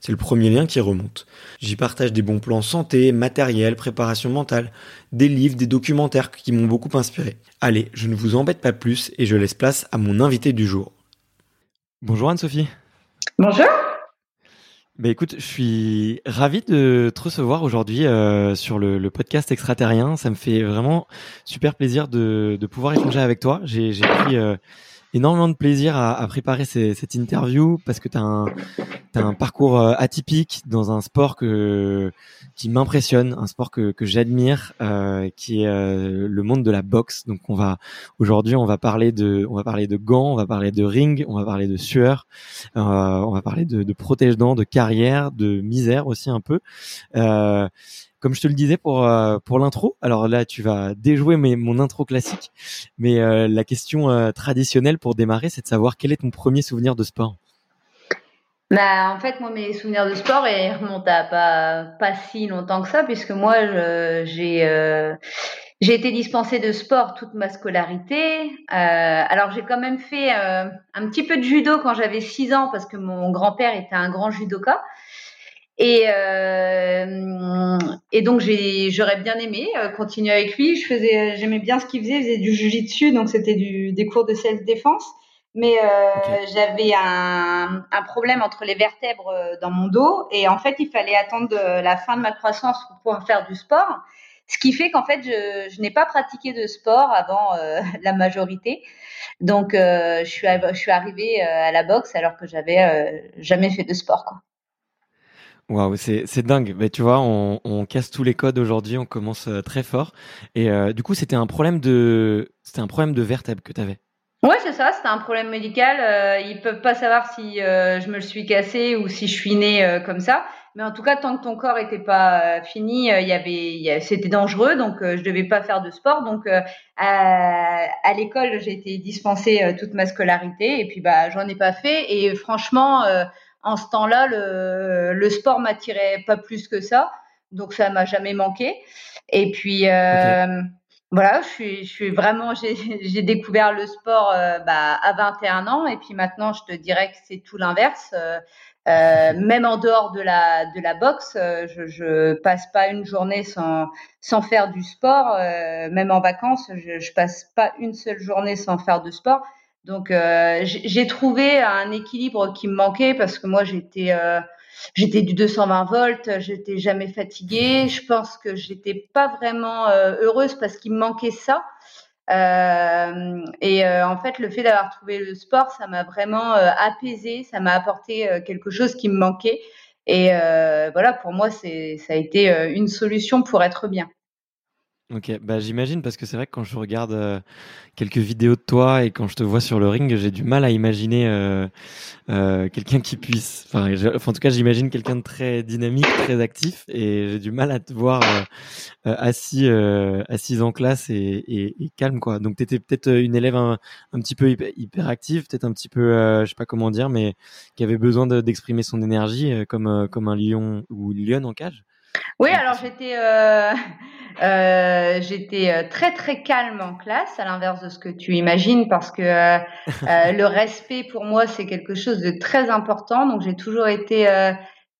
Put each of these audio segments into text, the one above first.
C'est le premier lien qui remonte. J'y partage des bons plans santé, matériel, préparation mentale, des livres, des documentaires qui m'ont beaucoup inspiré. Allez, je ne vous embête pas plus et je laisse place à mon invité du jour. Bonjour Anne-Sophie. Bonjour. Bah écoute, je suis ravi de te recevoir aujourd'hui euh, sur le, le, podcast extraterrien. Ça me fait vraiment super plaisir de, de pouvoir échanger avec toi. J'ai pris euh, énormément de plaisir à, à préparer ces, cette interview parce que tu as as un parcours euh, atypique dans un sport que, qui m'impressionne, un sport que, que j'admire, euh, qui est euh, le monde de la boxe. Donc on va aujourd'hui on va parler de on va parler de gants, on va parler de ring, on va parler de sueur, euh, on va parler de, de protège-dents, de carrière, de misère aussi un peu. Comme je te le disais pour euh, pour l'intro, alors là tu vas déjouer mon intro classique, mais euh, la question euh, traditionnelle pour démarrer, c'est de savoir quel est ton premier souvenir de sport. Bah, en fait, moi, mes souvenirs de sport, remontent à pas, pas si longtemps que ça, puisque moi, j'ai été dispensée de sport toute ma scolarité. Alors, j'ai quand même fait un petit peu de judo quand j'avais 6 ans, parce que mon grand-père était un grand judoka. Et, euh, et donc j'aurais bien aimé euh, continuer avec lui. Je faisais, j'aimais bien ce qu'il faisait. Il faisait du jujitsu, donc c'était des cours de self-défense. Mais euh, okay. j'avais un, un, problème entre les vertèbres euh, dans mon dos, et en fait il fallait attendre la fin de ma croissance pour pouvoir faire du sport. Ce qui fait qu'en fait je, je n'ai pas pratiqué de sport avant euh, la majorité. Donc je suis je suis arrivée à la boxe alors que j'avais jamais fait de sport quoi. Waouh, c'est dingue. Mais tu vois, on, casse tous les codes aujourd'hui, on commence euh, très fort. Et euh, du coup, c'était un problème de, c'était un problème de vertèbre que tu avais. Ouais, c'est ça. C'était un problème médical. Euh, ils peuvent pas savoir si euh, je me le suis cassé ou si je suis née euh, comme ça. Mais en tout cas, tant que ton corps était pas fini, il y avait, c'était dangereux, donc je devais pas faire de sport. Donc à, à l'école, j'ai été dispensée toute ma scolarité et puis bah j'en ai pas fait. Et franchement en ce temps-là, le, le sport m'attirait pas plus que ça, donc ça m'a jamais manqué. Et puis euh, okay. voilà, je suis, je suis vraiment, j'ai découvert le sport euh, bah, à 21 ans, et puis maintenant, je te dirais que c'est tout l'inverse. Euh, même en dehors de la de la boxe, je, je passe pas une journée sans sans faire du sport. Euh, même en vacances, je, je passe pas une seule journée sans faire de sport. Donc euh, j'ai trouvé un équilibre qui me manquait parce que moi j'étais euh, j'étais du 220 volts, j'étais jamais fatiguée. Je pense que j'étais pas vraiment heureuse parce qu'il me manquait ça. et en fait, le fait d'avoir trouvé le sport, ça m'a vraiment apaisé, ça m'a apporté quelque chose qui me manquait. Et voilà, pour moi, c'est ça a été une solution pour être bien. Ok, bah j'imagine parce que c'est vrai que quand je regarde euh, quelques vidéos de toi et quand je te vois sur le ring, j'ai du mal à imaginer euh, euh, quelqu'un qui puisse. Enfin, en tout cas, j'imagine quelqu'un de très dynamique, très actif, et j'ai du mal à te voir assis, assise en classe et, et, et calme quoi. Donc, t'étais peut-être une élève un, un, petit peu hyper, active, peut-être un petit peu, je sais pas comment dire, mais qui avait besoin d'exprimer son énergie comme comme un lion ou une lionne en cage. Oui, alors j'étais euh, euh, j'étais euh, très très calme en classe, à l'inverse de ce que tu imagines, parce que euh, le respect pour moi c'est quelque chose de très important. Donc j'ai toujours été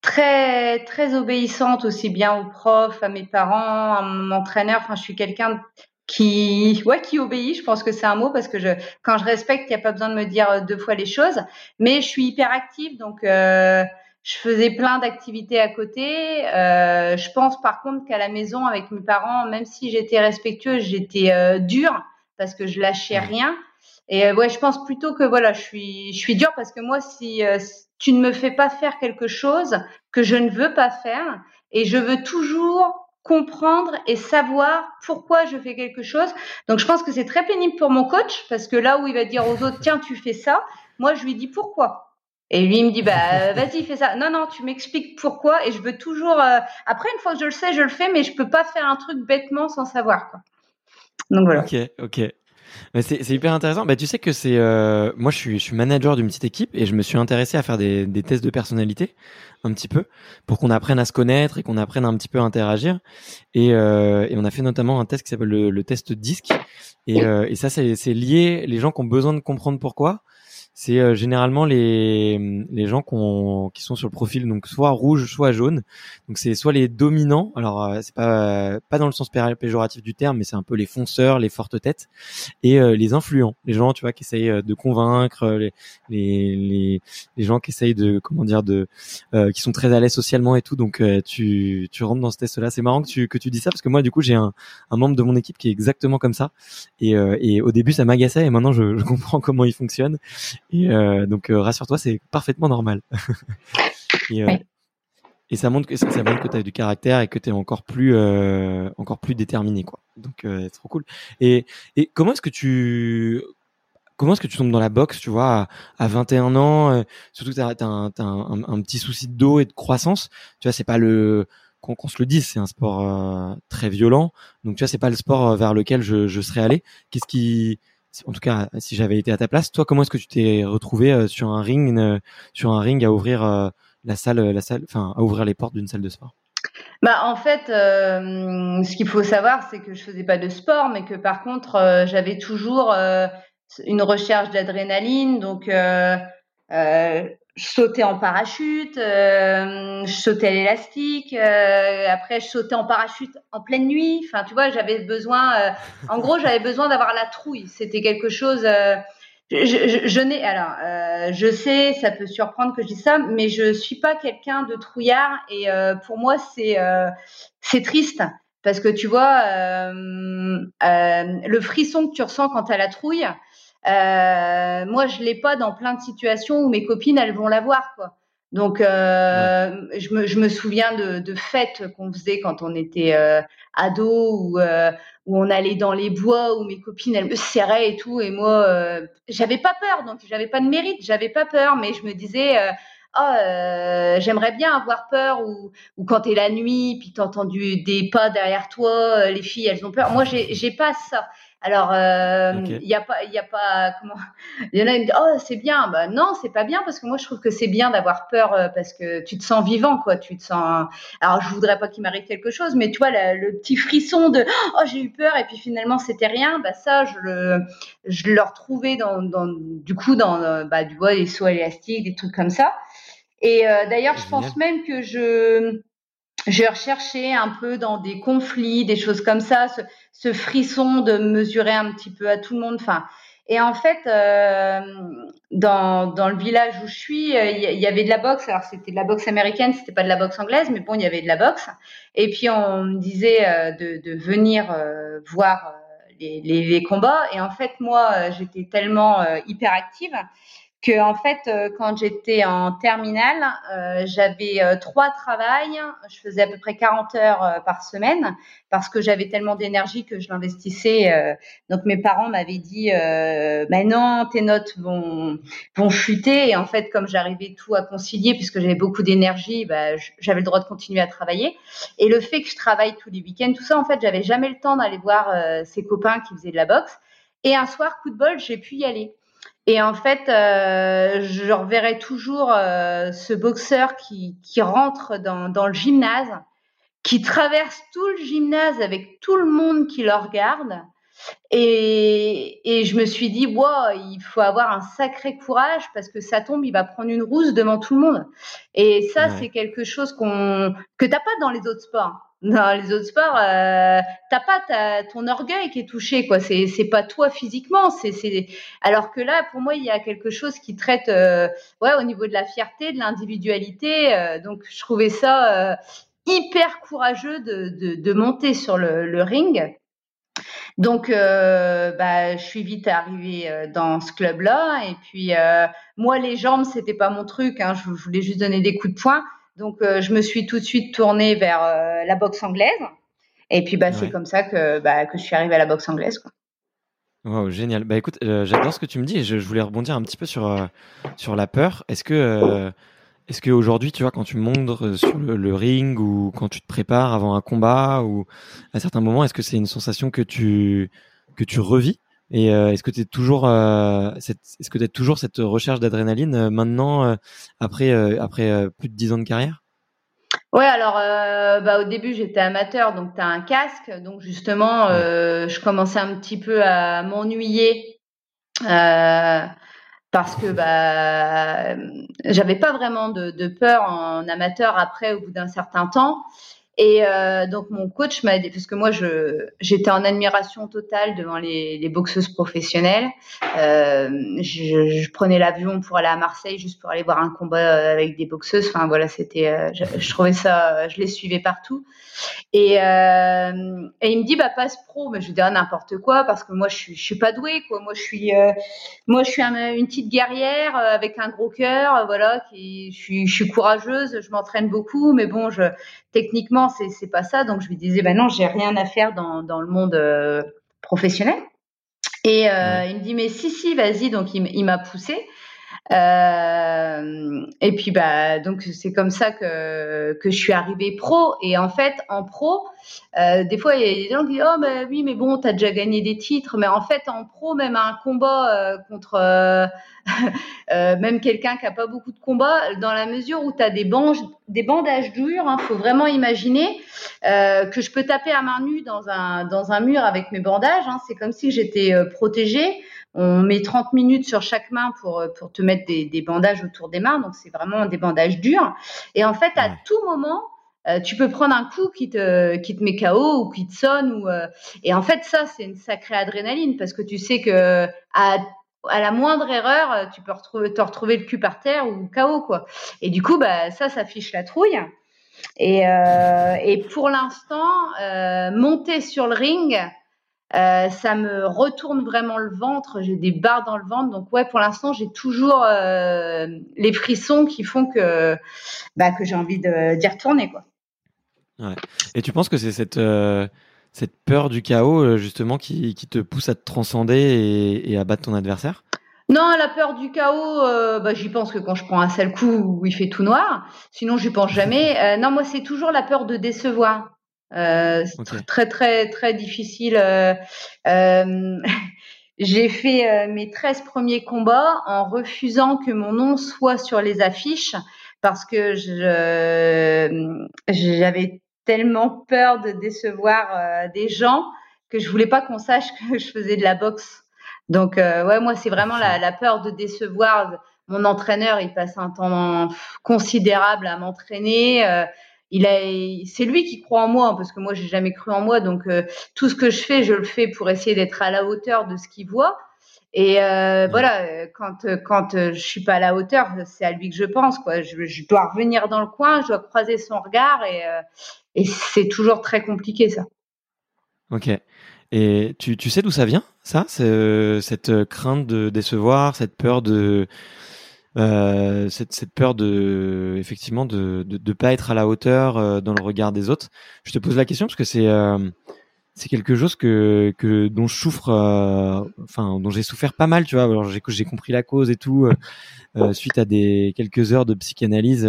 très très obéissante aussi bien aux profs, à mes parents, à mon entraîneur. Enfin, je suis quelqu'un qui ouais qui obéit. Je pense que c'est un mot parce que je quand je respecte, il n'y a pas besoin de me dire deux fois les choses. Mais je suis hyper active, donc je faisais plein d'activités à côté. Euh, je pense par contre qu'à la maison avec mes parents, même si j'étais respectueuse, j'étais euh, dure parce que je lâchais rien. Et euh, ouais, je pense plutôt que voilà, je suis je suis dure parce que moi, si, euh, si, tu ne me fais pas faire quelque chose que je ne veux pas faire, et je veux toujours comprendre et savoir pourquoi je fais quelque chose. Donc je pense que c'est très pénible pour mon coach parce que là où il va dire aux autres tiens tu fais ça, moi je lui dis pourquoi? Et lui, il me dit, bah, vas-y, fais ça. Non, non, tu m'expliques pourquoi. Et je veux toujours. Euh, après, une fois que je le sais, je le fais, mais je peux pas faire un truc bêtement sans savoir. Quoi. Donc voilà. Ok, ok. C'est hyper intéressant. Bah, tu sais que c'est euh, moi je suis, je suis manager d'une petite équipe et je me suis intéressé à faire des, des tests de personnalité un petit peu pour qu'on apprenne à se connaître et qu'on apprenne un petit peu à interagir. Et, euh, et on a fait notamment un test qui s'appelle le, test DISC. Et, euh, et ça c'est lié les gens qui ont besoin de comprendre pourquoi c'est euh, généralement les, les gens qui sont sur le profil donc soit rouge soit jaune. Donc c'est soit les dominants. Alors euh, c'est pas pas dans le sens péjoratif du terme mais c'est un peu les fonceurs les fortes têtes et euh, les influents. Les gens tu vois qui essayent de convaincre les les, les, gens qui essayent de comment dire de qui sont très à l'aise socialement et tout. Donc tu tu rentres dans ce test là c'est marrant que tu que tu dis ça parce que moi du coup j'ai un, un membre de mon équipe qui est exactement comme ça. Et, et au début ça m'agaçait et maintenant je, je comprends comment il fonctionne et euh, donc euh, rassure-toi, c'est parfaitement normal. et, euh, et, ça montre que ça, montre que tu as du caractère et que tu es encore plus encore plus déterminé quoi. Donc c'est trop cool. Et, et comment est-ce que tu comment est-ce que tu tombes dans la boxe, tu vois, à, 21 ans, surtout que tu as, un, un, petit souci de dos et de croissance, tu vois, c'est pas le qu'on se le dise, c'est un sport très violent, donc tu vois, c'est pas le sport vers lequel je, je serais allé. Qu'est-ce qui en tout cas, si j'avais été à ta place, toi, comment est-ce que tu t'es retrouvé euh, sur un ring, sur un ring à ouvrir euh, la salle, la salle, enfin, à ouvrir les portes d'une salle de sport? Bah, en fait, euh, ce qu'il faut savoir, c'est que je faisais pas de sport, mais que par contre, j'avais toujours une recherche d'adrénaline. Donc, je sautais en parachute, euh, je sautais à l'élastique, euh, après je sautais en parachute en pleine nuit. Enfin, tu vois, j'avais besoin, euh, en gros, j'avais besoin d'avoir la trouille. C'était quelque chose. Euh, je, je, je n'ai, alors, euh, je sais, ça peut surprendre que je dise ça, mais je suis pas quelqu'un de trouillard et pour moi c'est c'est triste parce que tu vois le frisson que tu ressens quand tu as la trouille. Euh, moi, je l'ai pas dans plein de situations où mes copines, elles vont l'avoir, quoi. Donc, euh, je, me, je, me, souviens de, de fêtes qu'on faisait quand on était euh, ado ou euh, où on allait dans les bois où mes copines elles me serraient et tout. Et moi j'avais pas peur donc j'avais pas de mérite j'avais pas peur mais je me disais oh, j'aimerais bien avoir peur ou, ou quand t'es la nuit puis t'as entendu des pas derrière toi les filles elles ont peur. Moi j'ai pas ça alors, euh, il y a pas, il y a pas, comment Il y en a une, oh c'est bien, bah non c'est pas bien parce que moi je trouve que c'est bien d'avoir peur euh, parce que tu te sens vivant quoi, tu te sens. Alors je voudrais pas qu'il m'arrive quelque chose, mais tu vois le petit frisson de oh j'ai eu peur et puis finalement c'était rien, bah ça je le, je le retrouvais dans, dans du coup dans euh, bah du vois les sauts élastiques, des trucs comme ça. Et euh, d'ailleurs je pense même que je j'ai recherché un peu dans des conflits, des choses comme ça, ce, ce, frisson de mesurer un petit peu à tout le monde. Enfin, Et en fait, euh, dans, dans le village où je suis, il y, avait de la boxe. Alors c'était de la boxe américaine, c'était pas de la boxe anglaise, mais bon, il y avait de la boxe. Et puis on me disait de, de venir voir les, les, les, combats. Et en fait, moi, j'étais tellement hyperactive que en fait, euh, quand j'étais en terminale, euh, j'avais euh, trois travails. Je faisais à peu près 40 heures par semaine parce que j'avais tellement d'énergie que je l'investissais. donc mes parents m'avaient dit, mais non, tes notes vont vont chuter. Et en fait, comme j'arrivais tout à concilier puisque j'avais beaucoup d'énergie, bah, j'avais le droit de continuer à travailler. Et le fait que je travaille tous les week-ends, tout ça, en fait, j'avais jamais le temps d'aller voir ces copains qui faisaient de la boxe. Et un soir, coup de bol, j'ai pu y aller. Et en fait, euh, je reverrai toujours euh, ce boxeur qui, qui rentre dans, dans, le gymnase, qui traverse tout le gymnase avec tout le monde qui le regarde. Et, et je me suis dit, wow, il faut avoir un sacré courage parce que ça tombe, il va prendre une rousse devant tout le monde. Et ça, c'est quelque chose qu'on que t'as pas dans les autres sports dans les autres sports, euh, t'as pas ton orgueil qui est touché, quoi. C'est c'est pas toi physiquement, c'est c'est. Alors que là, pour moi, il y a quelque chose qui traite, euh, ouais, au niveau de la fierté, de l'individualité. Euh, donc, je trouvais ça euh, hyper courageux de, de, de monter sur le, le ring. Donc, euh, bah, je suis vite arrivée dans ce club-là. Et puis, moi, les jambes, c'était pas mon truc. Hein, je voulais juste donner des coups de poing. Donc, euh, je me suis tout de suite tournée vers euh, la boxe anglaise. Et puis, bah, c'est comme ça que, bah, que je suis arrivée à la boxe anglaise. Quoi. Wow, génial. Bah écoute, euh, j'adore ce que tu me dis et je, voulais rebondir un petit peu sur, sur la peur. Est-ce que, est-ce qu'aujourd'hui, tu vois, quand tu montes sur le, ring ou quand tu te prépares avant un combat ou à certains moments, est-ce que c'est une sensation que tu, que tu revis? Et euh, est-ce que tu es toujours, euh, est-ce que tu toujours cette recherche d'adrénaline euh, maintenant après après plus de dix ans de carrière? Ouais, alors bah, au début j'étais amateur, donc tu as un casque, donc justement je commençais un petit peu à m'ennuyer parce que bah j'avais pas vraiment de, de, peur en amateur après au bout d'un certain temps. Et euh, donc mon coach m'a dit, parce que moi je j'étais en admiration totale devant les, les boxeuses professionnelles. Euh, je, je, prenais l'avion pour aller à Marseille juste pour aller voir un combat avec des boxeuses. Enfin voilà, c'était, euh, je, je, trouvais ça, je les suivais partout. Et, euh, et il me dit bah passe pro, mais je dis ah, n'importe quoi parce que moi je suis je suis pas douée quoi. Moi je suis euh, moi je suis une petite guerrière euh, avec un gros cœur, voilà, qui je suis je suis courageuse, je m'entraîne beaucoup, mais bon je techniquement c'est c'est pas ça. Donc je lui disais bah non j'ai rien à faire dans dans le monde professionnel. Et euh, il me dit mais si si vas-y donc il, il m'a poussé euh, et puis bah donc c'est comme ça que je suis arrivée pro. Et en fait en pro euh, des fois il y a des gens qui disent oh mais oui mais bon t'as déjà gagné des titres. Mais en fait en pro même un combat euh, contre même quelqu'un qui a pas beaucoup de combats dans la mesure où t'as des des bandages durs hein, faut vraiment imaginer que je peux taper à main nue dans un dans un mur avec mes bandages hein, c'est comme si j'étais protégée on met 30 minutes sur chaque main pour, euh, pour te mettre des, des bandages autour des mains. Donc, c'est vraiment des bandages durs. Et en fait, à tout moment, euh, tu peux prendre un coup qui te, qui te met KO ou qui te sonne. Ou, euh, Et en fait, ça, c'est une sacrée adrénaline parce que tu sais que à, à la moindre erreur, tu peux retrouver, te retrouver le cul par terre ou KO. Quoi. Et du coup, bah, ça, ça fiche la trouille. Et, euh, et pour l'instant, monter sur le ring, euh, ça me retourne vraiment le ventre, j'ai des barres dans le ventre. Donc ouais, pour l'instant, j'ai toujours euh, les frissons qui font que, bah, que j'ai envie d'y retourner. Quoi. Ouais. Et tu penses que c'est cette, euh, cette peur du chaos justement qui, qui, te pousse à te transcender et, et, à battre ton adversaire? Non, la peur du chaos, euh, bah, j'y pense que quand je prends un seul coup où il fait tout noir. Sinon, j'y pense jamais. non, moi, c'est toujours la peur de décevoir. Euh, c'est très très très difficile. Euh, euh, j'ai fait mes 13 premiers combats en refusant que mon nom soit sur les affiches parce que j'avais tellement peur de décevoir des gens que je voulais pas qu'on sache que je faisais de la boxe. Donc ouais, moi c'est vraiment la, la, peur de décevoir. Mon entraîneur, il passe un temps considérable à m'entraîner il a, c'est lui qui croit en moi parce que moi j'ai jamais cru en moi. Donc euh, tout ce que je fais, je le fais pour essayer d'être à la hauteur de ce qu'il voit. Et euh, voilà, quand quand je suis pas à la hauteur, c'est à lui que je pense quoi. Je, je, dois revenir dans le coin, je dois croiser son regard et et c'est toujours très compliqué ça. Ok. Et tu, tu sais d'où ça vient, ça Cette crainte de décevoir, cette peur de. Euh, cette, cette, peur de effectivement de, de pas être à la hauteur euh, dans le regard des autres. Je te pose la question parce que c'est euh, c'est quelque chose que, que dont je souffre, euh, enfin dont j'ai souffert pas mal, tu vois. Alors j'ai j'ai compris la cause et tout suite à des quelques heures de psychanalyse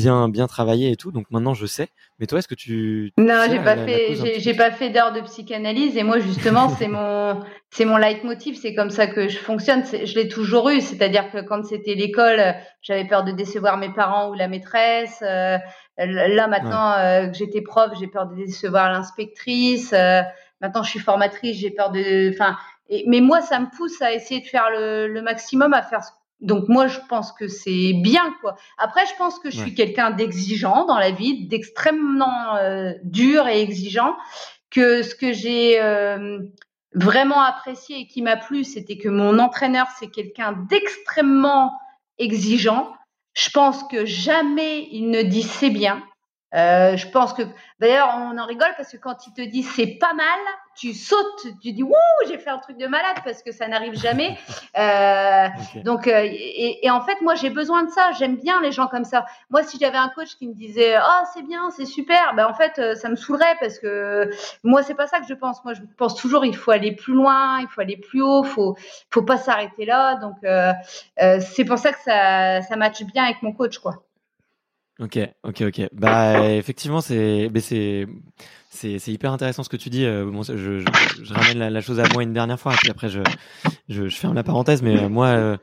bien bien travaillé et tout. Donc maintenant je sais. Mais toi, est-ce que tu Non, j'ai pas, fait, j'ai pas fait d'heures de psychanalyse. Et moi, justement, c'est mon c'est mon leitmotiv. C'est comme ça que je fonctionne. Je l'ai toujours eu. C'est-à-dire que quand c'était l'école, j'avais peur de décevoir mes parents ou la maîtresse. Euh, là, maintenant euh, que j'étais prof, j'ai peur de décevoir l'inspectrice. Euh, maintenant, je suis formatrice, j'ai peur de. Enfin, mais moi, ça me pousse à essayer de faire le, le maximum, à faire ce donc moi, je pense que c'est bien, quoi. Après, je pense que je suis quelqu'un d'exigeant dans la vie, d'extrêmement euh, dur et exigeant. Que ce que j'ai euh, vraiment apprécié et qui m'a plu, c'était que mon entraîneur, c'est quelqu'un d'extrêmement exigeant. Je pense que jamais il ne dit c'est bien. Euh, je pense que d'ailleurs on en rigole parce que quand il te dit c'est pas mal, tu sautes, tu dis wouh j'ai fait un truc de malade parce que ça n'arrive jamais. Euh, Donc euh, et, et, en fait moi j'ai besoin de ça, j'aime bien les gens comme ça. Moi si j'avais un coach qui me disait oh c'est bien c'est super, ben en fait euh, ça me saoulerait parce que moi c'est pas ça que je pense. Moi je pense toujours il faut aller plus loin, il faut aller plus haut, faut faut pas s'arrêter là. Donc euh, c'est pour ça que ça ça matche bien avec mon coach quoi. Ok, ok, ok. Bah effectivement, c'est, c'est, c'est, c'est hyper intéressant ce que tu dis. Euh, bon, je, je, je ramène la, la, chose à moi une dernière fois, et puis après je, je, je ferme la parenthèse. Mais euh, moi, euh,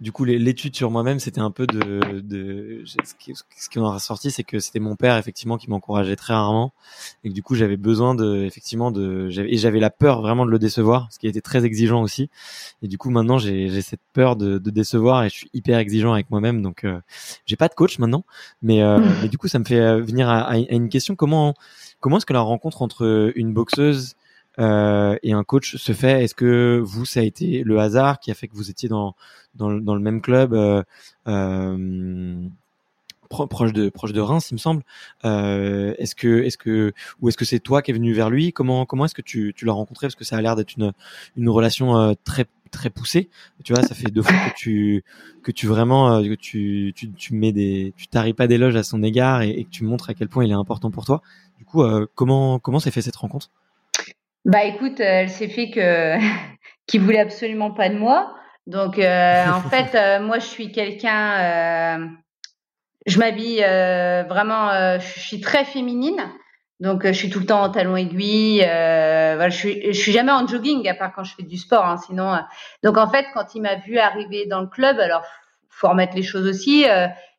du coup, l'étude sur moi-même, c'était un peu de, de ce qui, ce qui en a ressorti, c'est que c'était mon père effectivement qui m'encourageait très rarement, et que du coup, j'avais besoin de, effectivement, de, et j'avais la peur vraiment de le décevoir, ce qui était très exigeant aussi. Et du coup, maintenant, j'ai cette peur de, de, décevoir, et je suis hyper exigeant avec moi-même. Donc, euh, j'ai pas de coach maintenant, mais, euh, mmh. mais du coup, ça me fait euh, venir à, à une question comment comment est-ce que la rencontre entre une boxeuse euh, et un coach se fait? Est-ce que vous, ça a été le hasard qui a fait que vous étiez dans dans, dans le même club euh, euh, proche de proche de Reims, il me semble? Euh, est-ce que est-ce que ou est-ce que c'est toi qui es venu vers lui? Comment comment est-ce que tu, tu l'as rencontré? Parce que ça a l'air d'être une une relation euh, très très poussée. Tu vois, ça fait deux fois que tu que tu vraiment que tu tu, tu mets des tu taries pas d'éloges à son égard et, et, que tu montres à quel point il est important pour toi. Du coup, comment comment s'est fait cette rencontre? Bah écoute, euh, elle s'est fait que qui voulait absolument pas de moi. Donc euh, en fait, euh, moi je suis quelqu'un, je m'habille vraiment, je suis très féminine. Donc je suis tout le temps en talons aiguilles. voilà, je suis, je suis jamais en jogging à part quand je fais du sport. Hein, sinon, donc en fait, quand il m'a vu arriver dans le club, alors faut remettre les choses aussi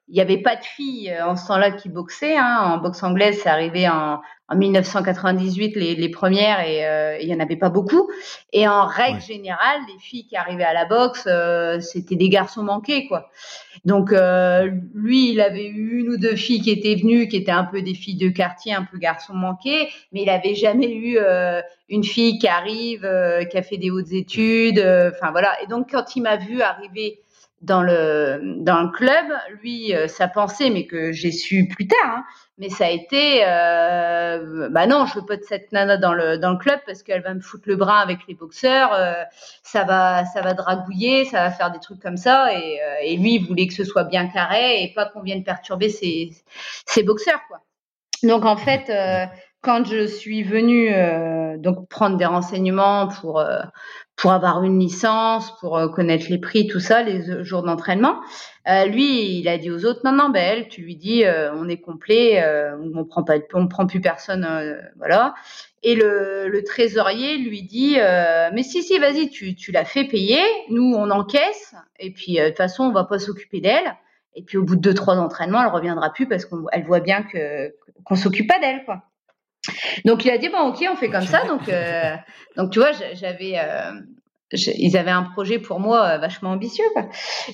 il n'y avait pas de filles euh, en ce temps-là qui boxaient. Hein. En boxe anglaise, c'est arrivé en, en 1998 les, les, premières et euh, il y en avait pas beaucoup. Et en règle générale, les filles qui arrivaient à la boxe, euh, c'était des garçons manqués, quoi. Donc euh, lui, il avait eu une ou deux filles qui étaient venues, qui étaient un peu des filles de quartier, un peu garçons manqués, mais il avait jamais eu une fille qui arrive, qui a fait des hautes études. Enfin voilà. Et donc quand il m'a vu arriver dans le dans le club, lui, euh, sa pensée, mais que j'ai su plus tard, hein, mais ça a été, euh, bah non, je veux pas de cette nana dans le dans le club parce qu'elle va me foutre le bras avec les boxeurs, euh, ça va ça va dragouiller, ça va faire des trucs comme ça, et, euh, et lui, il voulait que ce soit bien carré et pas qu'on vienne perturber ses ses boxeurs, quoi. Donc en fait, quand je suis venue donc prendre des renseignements pour pour avoir une licence, pour euh, connaître les prix, tout ça, les jours d'entraînement. Euh, lui, il a dit aux autres non, non, ben elle, tu lui dis, euh, on est complet, euh, on prend prend plus personne, euh, voilà. Et le, le, trésorier lui dit, mais si, si, vas-y, tu, tu l'as fait payer, nous on encaisse, et puis de toute façon on va pas s'occuper d'elle. Et puis au bout de deux trois entraînements, elle reviendra plus parce qu'elle voit bien que qu'on s'occupe pas d'elle, quoi. Donc il a dit bon ok on fait comme ça donc euh, donc tu vois j'avais euh, ils avaient un projet pour moi euh, vachement ambitieux quoi.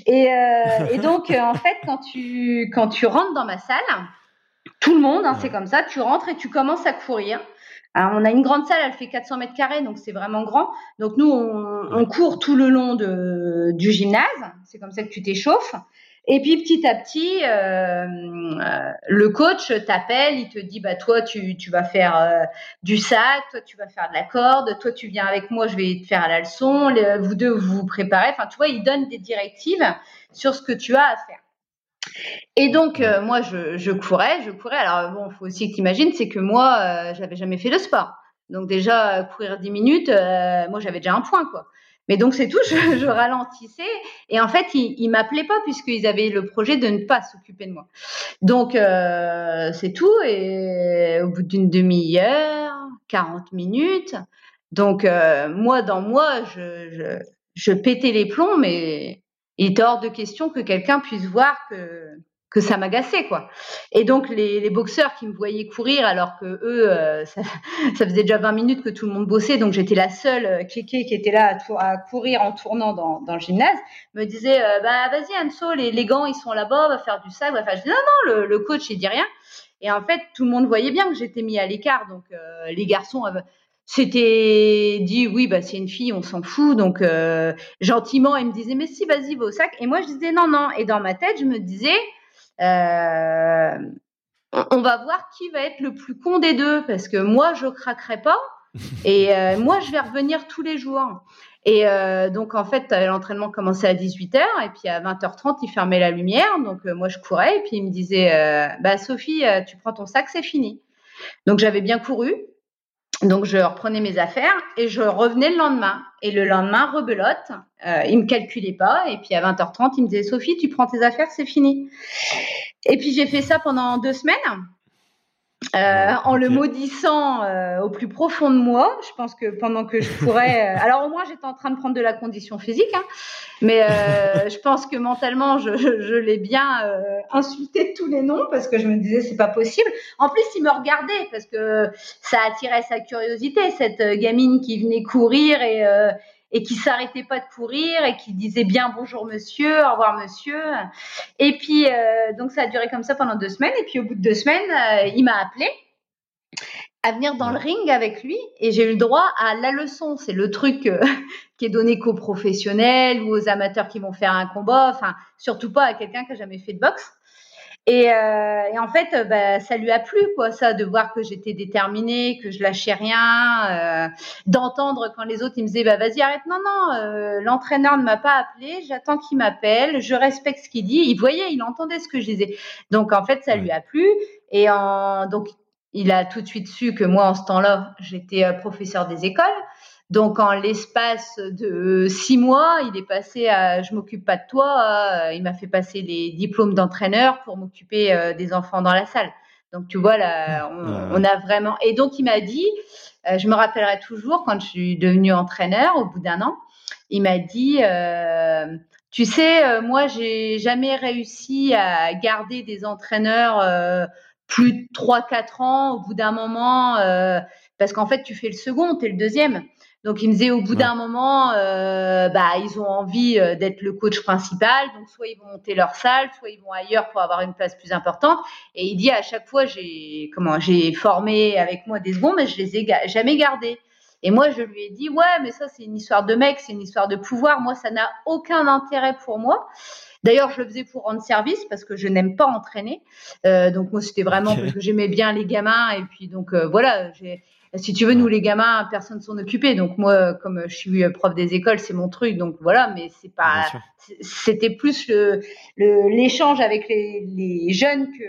Et, euh, et donc en fait quand tu quand tu rentres dans ma salle tout le monde hein, c'est comme ça tu rentres et tu commences à courir on a une grande salle, elle fait 400 mètres carrés, donc c'est vraiment grand. Donc nous, on, on court tout le long de, du gymnase. C'est comme ça que tu t'échauffes. Et puis petit à petit, euh, euh, le coach t'appelle, il te dit bah toi tu, tu vas faire euh, du sac, toi tu vas faire de la corde, toi tu viens avec moi, je vais te faire la leçon, vous deux vous vous préparez. Enfin tu vois, il donne des directives sur ce que tu as à faire. Et donc moi je, courais, je courais. Alors bon, faut aussi que tu imagines, c'est que moi j'avais jamais fait de sport. Donc déjà courir 10 minutes, moi j'avais déjà un point quoi. Mais donc c'est tout, je, ralentissais et en fait ils, m'appelaient pas puisqu'ils avaient le projet de ne pas s'occuper de moi. Donc euh, c'est tout et au bout d'une demi-heure, 40 minutes, donc euh, moi dans moi je, je, je pétais les plombs mais il était hors de question que quelqu'un puisse voir que que ça m'agaçait quoi. Et donc les, les, boxeurs qui me voyaient courir alors que eux euh, ça, ça, faisait déjà 20 minutes que tout le monde bossait donc j'étais la seule euh, kéké qui était là à, à, courir en tournant dans, dans le gymnase me disaient euh, bah vas-y Anso les, les, gants ils sont là-bas va faire du sac enfin je dis non non le, le, coach il dit rien et en fait tout le monde voyait bien que j'étais mis à l'écart donc les garçons c'était dit oui bah c'est une fille on s'en fout donc gentiment ils me disaient mais si vas-y va au sac et moi je disais non non et dans ma tête je me disais euh, on va voir qui va être le plus con des deux parce que moi je craquerai pas et euh, moi je vais revenir tous les jours. Et euh, donc en fait l'entraînement commençait à 18h et puis à 20h30 il fermait la lumière donc moi je courais et puis il me disait bah Sophie tu prends ton sac c'est fini. Donc j'avais bien couru donc je reprenais mes affaires et je revenais le lendemain. Et le lendemain, rebelote, euh, il me calculait pas. Et puis à 20h30, il me disait Sophie, tu prends tes affaires, c'est fini. Et puis j'ai fait ça pendant deux semaines. Euh, en le maudissant euh, au plus profond de moi. Je pense que pendant que je pourrais, euh, alors au moins j'étais en train de prendre de la condition physique, hein, mais euh, je pense que mentalement je, je, l'ai bien euh, insulté de tous les noms parce que je me disais c'est pas possible. En plus il me regardait parce que ça attirait sa curiosité cette gamine qui venait courir et et qui s'arrêtait pas de courir et qui disait bien bonjour monsieur, au revoir monsieur. Et puis euh, donc ça a duré comme ça pendant deux semaines et puis au bout de deux semaines, euh, il m'a appelé à venir dans le ring avec lui et j'ai eu le droit à la leçon. C'est le truc euh, qui est donné qu'aux professionnels ou aux amateurs qui vont faire un combat, enfin surtout pas à quelqu'un qui a jamais fait de boxe. Et, euh, et, en fait, euh, bah, ça lui a plu, quoi, ça, de voir que j'étais déterminée, que je lâchais rien, euh, d'entendre quand les autres ils me disaient, bah vas-y arrête, non non, euh, l'entraîneur ne m'a pas appelé, j'attends qu'il m'appelle, je respecte ce qu'il dit. Il voyait, il entendait ce que je disais. Donc en fait, ça lui a plu. Et en, donc il a tout de suite su que moi, en ce temps-là, j'étais professeur des écoles. Donc, en l'espace de six mois, il est passé à je m'occupe pas de toi. il m'a fait passer les diplômes d'entraîneur pour m'occuper euh, des enfants dans la salle. Donc, tu vois, là, on, on a vraiment. Et donc, il m'a dit, euh, je me rappellerai toujours quand je suis devenue entraîneur au bout d'un an, il m'a dit, euh, tu sais, euh, moi, j'ai jamais réussi à garder des entraîneurs euh, plus de 3-4 ans au bout d'un moment, parce qu'en fait, tu fais le second, tu es le deuxième. Donc, il me disait au bout d'un moment, euh, bah, ils ont envie euh, d'être le coach principal. Donc, soit ils vont monter leur salle, soit ils vont ailleurs pour avoir une place plus importante. Et il dit à chaque fois, j'ai comment j'ai formé avec moi des secondes, mais je les ai ga jamais gardés. Et moi, je lui ai dit, ouais, mais ça, c'est une histoire de mec, c'est une histoire de pouvoir. Moi, ça n'a aucun intérêt pour moi. D'ailleurs, je le faisais pour rendre service parce que je n'aime pas entraîner. Euh, donc moi, c'était vraiment parce que j'aimais bien les gamins et puis donc euh, voilà, j'ai si tu veux, nous les gamins, personne s'en occupait. Donc moi, comme je suis prof des écoles, c'est mon truc. Donc voilà, mais c'est pas, c'était plus le l'échange avec les, les, jeunes que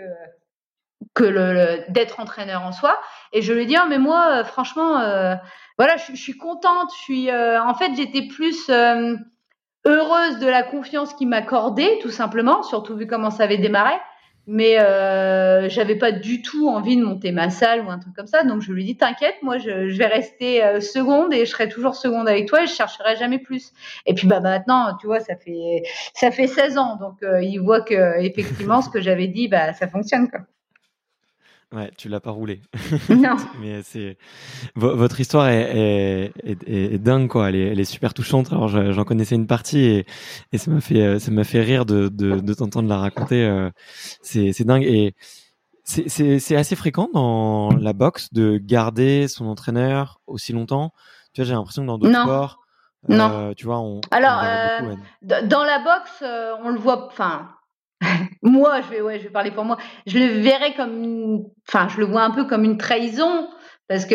que le, le d'être entraîneur en soi. Et je lui ai dit, oh, mais moi, euh, franchement, euh, voilà, je, je, suis contente. Je suis, euh, en fait, j'étais plus euh, heureuse de la confiance qu'il m'accordait, tout simplement, surtout vu comment ça avait démarré mais euh, j'avais pas du tout envie de monter ma salle ou un truc comme ça. Donc je lui dis t'inquiète, moi je, vais rester euh, seconde et je serai toujours seconde avec toi et je chercherai jamais plus. Et puis bah maintenant, tu vois, ça fait ça fait 16 ans, donc euh, il voit que effectivement ce que j'avais dit, bah ça fonctionne quoi. Ouais, tu l'as pas roulé. Non. Mais c'est votre histoire est, est, est, est, dingue quoi. Elle est, elle est super touchante. Alors j'en connaissais une partie et, et ça m'a fait ça m'a fait rire de, de, de t'entendre la raconter. Euh, c'est c'est dingue et C'est assez fréquent dans la boxe de garder son entraîneur aussi longtemps. Tu vois, j'ai l'impression que dans d'autres sports, non. Euh, tu vois, on. Alors, euh, dans la boxe, euh, on le voit. Enfin, moi, je vais, je vais parler pour moi. Je le verrais comme, enfin, je le vois un peu comme une trahison parce que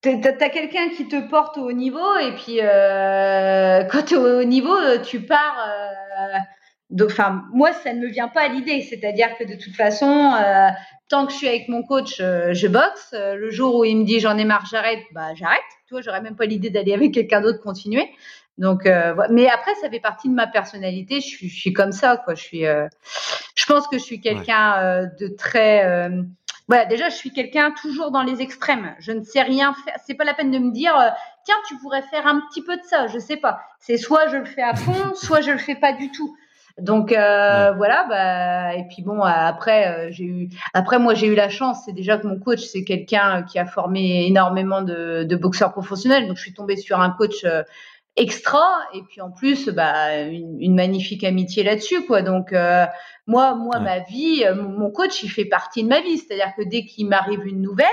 t'as as, quelqu'un qui te porte au haut niveau et puis quand tu es au haut niveau, tu pars enfin, moi, ça ne me vient pas à l'idée. C'est-à-dire que de toute façon, euh, tant que je suis avec mon coach, euh, je boxe. Euh, le jour où il me dit j'en ai marre, j'arrête, bah j'arrête. Tu j'aurais même pas l'idée d'aller avec quelqu'un d'autre continuer. Donc, mais après, ça fait partie de ma personnalité. Je suis, je suis comme ça, quoi. Je suis, je pense que je suis quelqu'un de très voilà, déjà, je suis quelqu'un toujours dans les extrêmes. Je ne sais rien faire. C'est pas la peine de me dire, tiens, tu pourrais faire un petit peu de ça. Je sais pas. C'est soit je le fais à fond, soit je le fais pas du tout. Donc euh, voilà, bah, et puis bon après euh, j'ai eu après moi j'ai eu la chance, c'est déjà que mon coach c'est quelqu'un qui a formé énormément de, de, boxeurs professionnels, donc je suis tombée sur un coach euh, extra et puis en plus bah une, une magnifique amitié là-dessus quoi. Donc euh, moi moi ma vie, mon coach il fait partie de ma vie, c'est-à-dire que dès qu'il m'arrive une nouvelle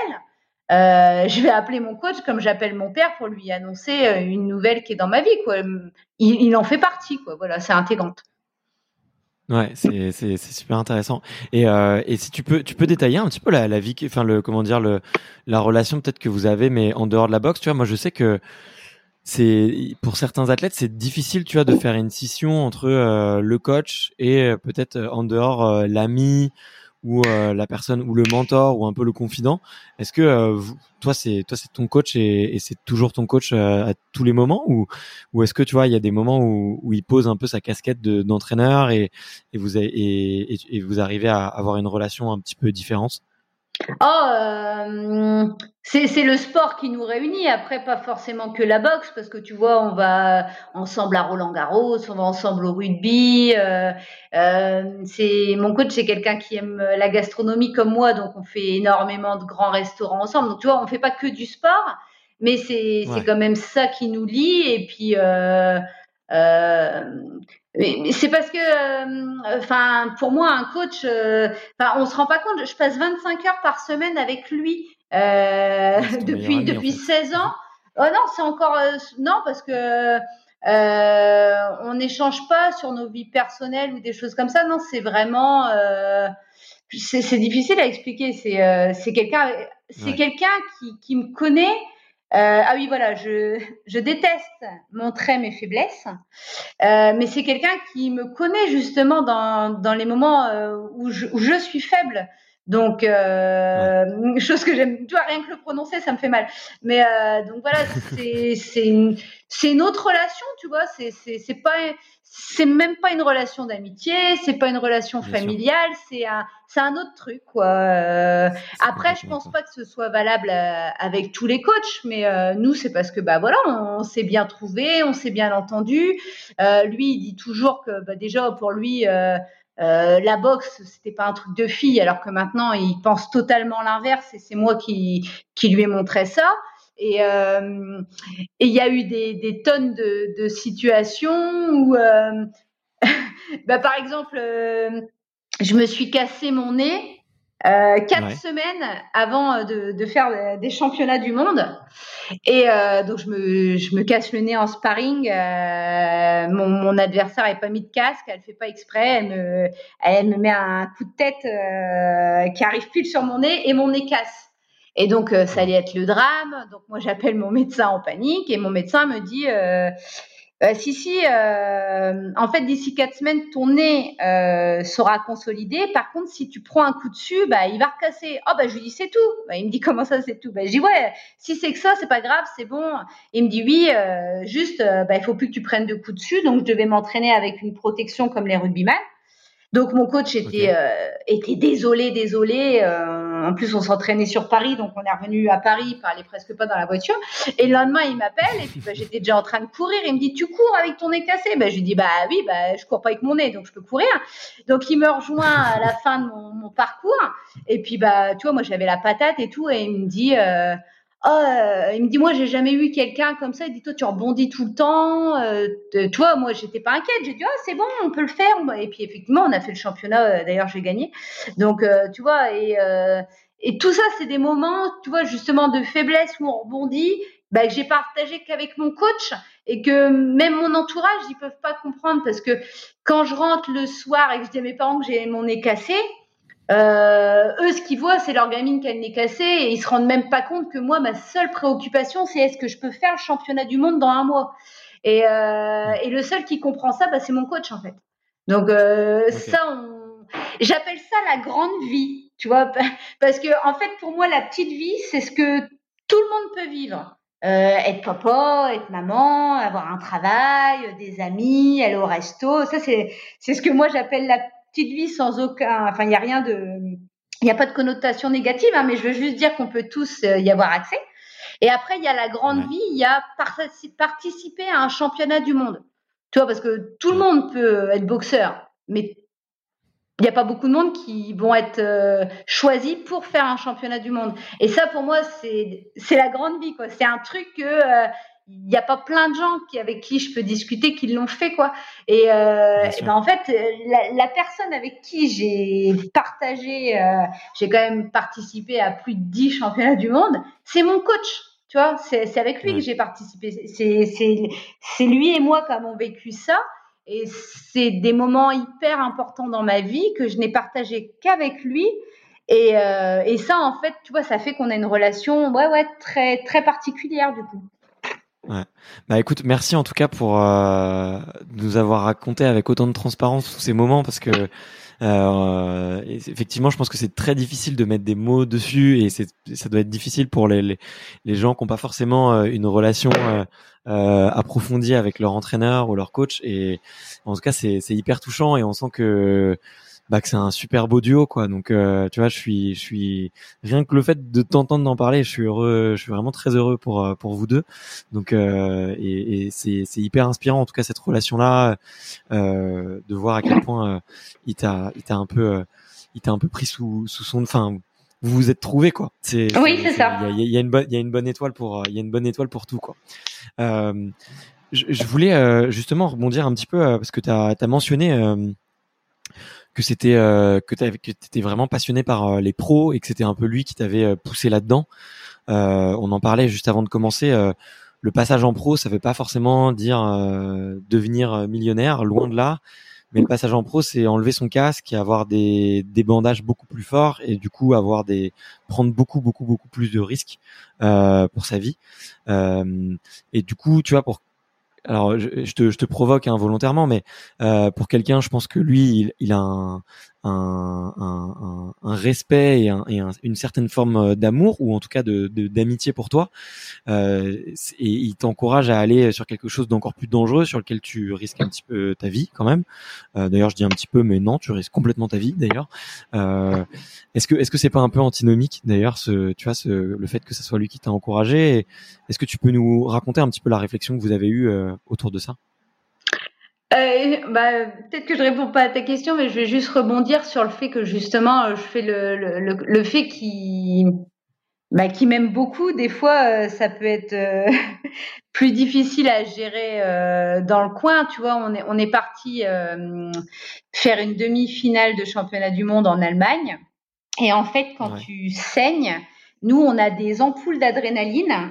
euh, je vais appeler mon coach comme j'appelle mon père pour lui annoncer une nouvelle qui est dans ma vie. Quoi. Il, il en fait partie. Quoi. Voilà, c'est intégrante. Ouais, c'est c'est super intéressant. Et euh, et si tu peux tu peux détailler un petit peu la la vie, enfin le comment dire le la relation peut-être que vous avez, mais en dehors de la boxe, tu vois. Moi, je sais que c'est pour certains athlètes, c'est difficile, tu vois, de faire une scission entre euh, le coach et euh, peut-être en dehors l'ami ou euh, la personne ou le mentor ou un peu le confident. Est-ce que euh, toi c'est toi c'est ton coach et, et c'est toujours ton coach euh, à tous les moments ou ou est-ce que tu vois il y a des moments où, où il pose un peu sa casquette d'entraîneur et et vous et, et, vous arrivez à avoir une relation un petit peu différente? Oh, euh, c'est le sport qui nous réunit. Après, pas forcément que la boxe, parce que tu vois, on va ensemble à Roland Garros, on va ensemble au rugby. Euh, euh, c'est mon coach, c'est quelqu'un qui aime la gastronomie comme moi, donc on fait énormément de grands restaurants ensemble. Donc tu vois, on fait pas que du sport, mais c'est c'est quand même ça qui nous lie. Et puis euh, c'est parce que, euh, enfin, pour moi, un coach, euh, on se rend pas compte. Je passe 25 heures par semaine avec lui euh, depuis depuis 16 ans. Oh non, c'est encore non parce que on n'échange pas sur nos vies personnelles ou des choses comme ça. Non, c'est vraiment c'est difficile à expliquer. C'est c'est quelqu'un c'est quelqu'un qui qui me connaît euh, ah oui, voilà, je, je, déteste montrer mes faiblesses, euh, mais c'est quelqu'un qui me connaît justement dans, dans les moments euh, où, je, où, je, suis faible. Donc, euh, chose que j'aime, tu vois, rien que le prononcer, ça me fait mal. Mais euh, donc voilà, c'est une, une autre relation, tu vois. C'est pas c'est même pas une relation d'amitié, c'est pas une relation familiale, c'est un, c'est un autre truc, quoi. Euh, après, je pense pas que ce soit valable euh, avec tous les coachs, mais euh, nous, c'est parce que, bah voilà, on, s'est bien trouvé, on s'est bien entendu. lui, il dit toujours que, bah, déjà, pour lui, la boxe, c'était pas un truc de fille, alors que maintenant, il pense totalement l'inverse, et c'est moi qui, qui lui ai montré ça. Euh, et il y a eu des, des tonnes de, de, situations où, euh, bah, par exemple, euh, je me suis cassé mon nez quatre semaines avant de, de, faire des championnats du monde. Et donc je me, je me casse le nez en sparring. Mon, mon, adversaire n'avait pas mis de casque, elle fait pas exprès, elle me, elle me met un coup de tête qui arrive pile sur mon nez et mon nez casse. Et donc, euh, ça allait être le drame. Donc, moi, j'appelle mon médecin en panique et mon médecin me dit euh, euh si, si, en fait, d'ici quatre semaines, ton nez sera consolidé. Par contre, si tu prends un coup dessus, bah, il va recasser. Oh, bah, je lui dis, c'est tout. Bah, il me dit, comment ça, c'est tout? Bah, Je dis, ouais, si c'est que ça, c'est pas grave, c'est bon. Il me dit, oui, juste, bah, il faut plus que tu prennes de coups dessus. Donc, je devais m'entraîner avec une protection comme les rugbyman. Donc mon coach était euh, était désolé, désolé. Euh, en plus, on s'entraînait sur Paris, donc on est revenu à Paris, il parlait presque pas dans la voiture. Et le lendemain, il m'appelle et puis bah, j'étais déjà en train de courir. Il me dit "Tu cours avec ton nez cassé bah, Je lui dis "Bah oui, bah je cours pas avec mon nez, donc je peux courir." Donc il me rejoint à la fin de mon, mon parcours. Et puis bah tu vois, moi j'avais la patate et tout, et il me dit euh, oh, il me dit moi j'ai jamais eu quelqu'un comme ça. Il dit toi tu rebondis tout le temps. Euh, tu vois moi j'étais pas inquiète. J'ai dit ah c'est bon on peut le faire. Et puis effectivement on a fait le championnat. D'ailleurs j'ai gagné. Donc tu vois et et tout ça c'est des moments tu vois justement de faiblesse où on rebondit. Bah, que j'ai partagé qu'avec mon coach et que même mon entourage ils peuvent pas comprendre parce que quand je rentre le soir et que je dis à mes parents que j'ai mon nez cassé euh, eux, ce qu'ils voient, c'est leur gamine qui a le nez cassé et ils se rendent même pas compte que moi, ma seule préoccupation, c'est est-ce que je peux faire le championnat du monde dans un mois? Et, euh, et le seul qui comprend ça, bah, c'est mon coach en fait. Donc euh, ça, on... j'appelle ça la grande vie, tu vois, parce que en fait, pour moi, la petite vie, c'est ce que tout le monde peut vivre. Être papa, être maman, avoir un travail, des amis, aller au resto, ça c'est c'est ce que moi j'appelle la petite vie sans aucun. Enfin, il n'y a rien de. Il n'y a pas de connotation négative, hein, mais je veux juste dire qu'on peut tous euh, y avoir accès. Et après, il y a la grande vie, il y a participer à un championnat du monde. Tu vois, parce que tout le monde peut être boxeur, mais il n'y a pas beaucoup de monde qui vont être euh, choisis pour faire un championnat du monde. Et ça, pour moi, c'est la grande vie. C'est un truc que euh, il n'y a pas plein de gens qui, avec qui je peux discuter qui l'ont fait quoi. Et, euh, ben en fait, la, personne avec qui j'ai partagé, euh, j'ai quand même participé à plus de 10 championnats du monde, c'est mon coach. Tu vois, c'est avec lui que j'ai participé. C'est lui et moi qui avons vécu ça. Et c'est des moments hyper importants dans ma vie que je n'ai partagé qu'avec lui. Et, euh, et, ça, en fait, tu vois, ça fait qu'on a une relation, ouais, ouais, très, très particulière du coup. Ouais. Bah écoute, merci en tout cas pour euh, nous avoir raconté avec autant de transparence tous ces moments parce que euh, effectivement, je pense que c'est très difficile de mettre des mots dessus et ça doit être difficile pour les, les, les gens qui n'ont pas forcément euh, une relation euh, euh, approfondie avec leur entraîneur ou leur coach et en tout cas c'est hyper touchant et on sent que bah que c'est un super beau duo quoi. Donc euh, tu vois je suis je suis rien que le fait de t'entendre en parler je suis heureux je suis vraiment très heureux pour euh, pour vous deux. Donc euh, et, et c'est c'est hyper inspirant en tout cas cette relation là euh, de voir à quel point euh, il t'a il t'a un peu il t'a un peu pris sous sous son enfin vous vous êtes trouvé quoi. C'est oui c'est ça. il y a, y a, une bonne il y a une bonne étoile pour il y a une bonne étoile pour tout quoi. Je, je, voulais justement rebondir un petit peu parce que tu as mentionné que c'était euh, que tu étais vraiment passionné par euh, les pros et que c'était un peu lui qui t'avait euh, poussé là-dedans. on en parlait juste avant de commencer. le passage en pro, ça veut pas forcément dire devenir millionnaire, loin de là. Mais le passage en pro, c'est enlever son casque et avoir des, des bandages beaucoup plus forts et du coup avoir des prendre beaucoup beaucoup beaucoup plus de risques euh, pour sa vie. Euh, et du coup, tu vois, pour alors je, te, je te provoque involontairement, mais euh, pour quelqu'un, je pense que lui, il, il a un, un, un, un respect et, un, et une certaine forme euh, d'amour ou en tout cas de d'amitié pour toi euh, et il t'encourage à aller sur quelque chose d'encore plus dangereux sur lequel tu risques un petit peu ta vie quand même. Euh, d'ailleurs je dis un petit peu mais non tu risques complètement ta vie d'ailleurs. Euh, est-ce que est-ce que c'est pas un peu antinomique d'ailleurs tu vois ce, le fait que ce soit lui qui t'a encouragé est-ce que tu peux nous raconter un petit peu la réflexion que vous avez eue euh, autour de ça? Euh, bah, peut-être que je réponds pas à ta question, mais je vais juste rebondir sur le fait que justement, euh, je fais le, le, le, fait qu'il bah, qui m'aime beaucoup. Des fois, euh, ça peut être euh, plus difficile à gérer dans le coin. Tu vois, on est, on est parti faire une demi-finale de championnat du monde en Allemagne. Et en fait, quand tu saignes, nous, on a des ampoules d'adrénaline.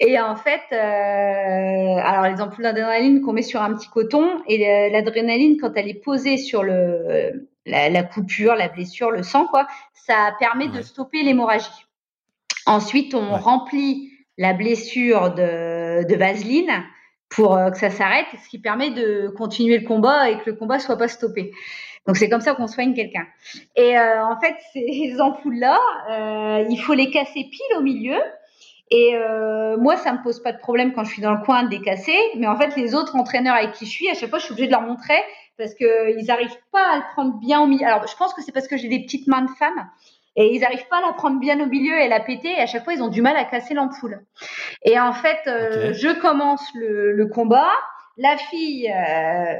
Et en fait, euh, alors les ampoules d'adrénaline qu'on met sur un petit coton et l'adrénaline, quand elle est posée sur le, la, coupure, la blessure, le sang, quoi, ça permet de stopper l'hémorragie. Ensuite, on remplit la blessure de, de vaseline pour euh, que ça s'arrête, ce qui permet de continuer le combat et que le combat soit pas stoppé. Donc c'est comme ça qu'on soigne quelqu'un. Et euh, en fait, ces ampoules-là, euh, il faut les casser pile au milieu. Et euh, moi, ça me pose pas de problème quand je suis dans le coin de les casser. Mais en fait, les autres entraîneurs avec qui je suis, à chaque fois, je suis obligée de leur montrer parce que ils arrivent pas à le prendre bien au milieu. Alors, je pense que c'est parce que j'ai des petites mains de femme et ils n'arrivent pas à la prendre bien au milieu et la péter. Et à chaque fois, ils ont du mal à casser l'ampoule. Et en fait, euh, je commence le, le, combat. La fille euh,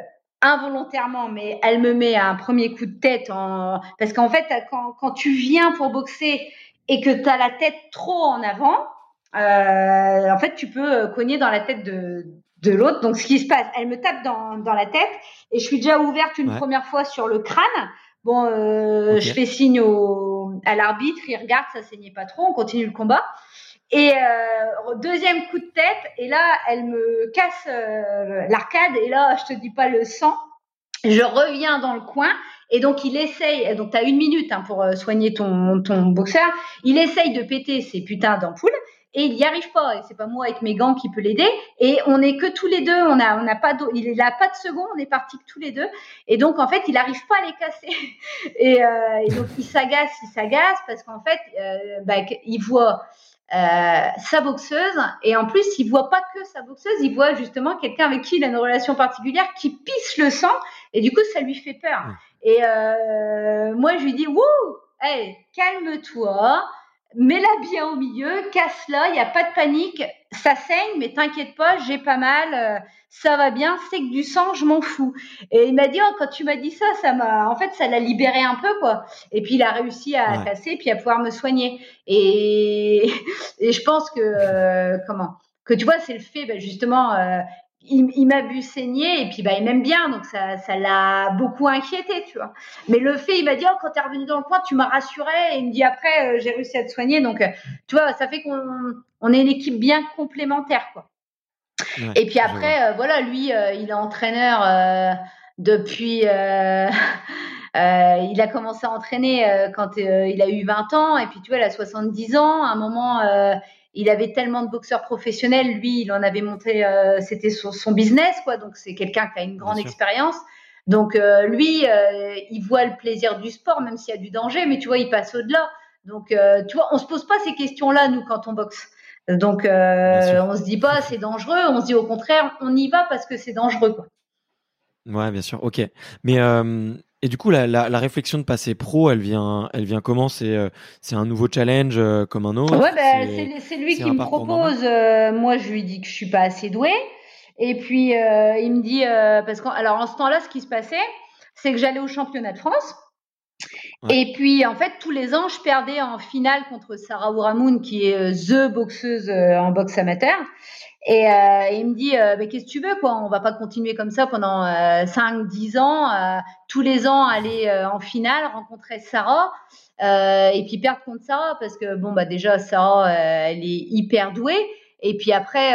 involontairement, mais elle me met un premier coup de tête en... parce qu'en fait, quand, quand, tu viens pour boxer et que tu as la tête trop en avant, en fait, tu peux cogner dans la tête de, de l'autre. Donc, ce qui se passe, elle me tape dans, dans la tête et je suis déjà ouverte une première fois sur le crâne. Bon, euh, je fais signe au, à l'arbitre, il regarde, ça saignait pas trop, on continue le combat. Et euh, deuxième coup de tête, et là, elle me casse euh, l'arcade, et là, je te dis pas le sang. Je reviens dans le coin, et donc il essaye, donc tu as une minute hein, pour euh, soigner ton, ton boxeur, il essaye de péter ces putains d'ampoules, et il n'y arrive pas. Et c'est pas moi avec mes gants qui peut l'aider. Et on n'est que tous les deux. On a, on n'a pas, il a pas de second. On est partis que tous les deux. Et donc en fait, il n'arrive pas à les casser. Et, euh, et donc il s'agace, il s'agace parce qu'en fait, euh, bah, il voit. Euh, sa boxeuse. Et en plus il voit pas que sa boxeuse il voit justement quelqu'un avec qui il a une relation particulière qui pisse le sang. Et du coup ça lui fait peur. Et euh, moi je lui dis wouh! Hey, calme-toi mets-la bien au milieu, casse-la, il n'y a pas de panique, ça saigne, mais t'inquiète pas, j'ai pas mal, euh, ça va bien, c'est que du sang, je m'en fous. Et il m'a dit, oh, quand tu m'as dit ça, ça m'a, en fait, ça l'a libéré un peu, quoi. Et puis il a réussi à casser, puis à pouvoir me soigner. Et, et je pense que, euh, comment, que tu vois, c'est le fait, ben, justement, euh, il, m'a vu saigner et puis bah il m'aime bien donc ça ça l'a beaucoup inquiété tu vois. Mais le fait il m'a dit oh quand t'es revenu dans le coin tu m'as rassuré et il me dit après euh, j'ai réussi à te soigner donc euh, tu vois ça fait qu'on on est une équipe bien complémentaire quoi. Et puis après euh, voilà lui il est entraîneur depuis il a commencé à entraîner quand il a eu 20 ans et puis tu vois il a 70 ans à un moment il avait tellement de boxeurs professionnels, lui, il en avait monté, euh, c'était son, business, quoi. Donc c'est quelqu'un qui a une grande expérience. Donc euh, lui, euh, il voit le plaisir du sport, même s'il y a du danger, mais tu vois, il passe au-delà. Donc tu vois, on se pose pas ces questions-là nous quand on boxe. Donc on se dit pas c'est dangereux, on se dit au contraire, on y va parce que c'est dangereux, quoi. Ouais, bien sûr. Ok, mais et du coup, la, la, réflexion de passer pro, elle vient, elle vient comment? C'est euh, c'est un nouveau challenge euh, comme un autre? Ouais, bah, c'est lui qui me propose. Euh, moi, je lui dis que je suis pas assez douée. Et puis, il me dit, parce que, alors en ce temps-là, ce qui se passait, c'est que j'allais au championnat de France. Et puis, en fait, tous les ans, je perdais en finale contre Sarah Ouramoun, qui est the boxeuse en boxe amateur. Et euh, il me dit, euh, mais qu'est-ce que tu veux, quoi? On va pas continuer comme ça pendant euh, 5, 10 ans, euh, tous les ans aller euh, en finale, rencontrer Sarah, et puis perdre contre Sarah, parce que bon, bah déjà, Sarah, elle est hyper douée. Et puis après,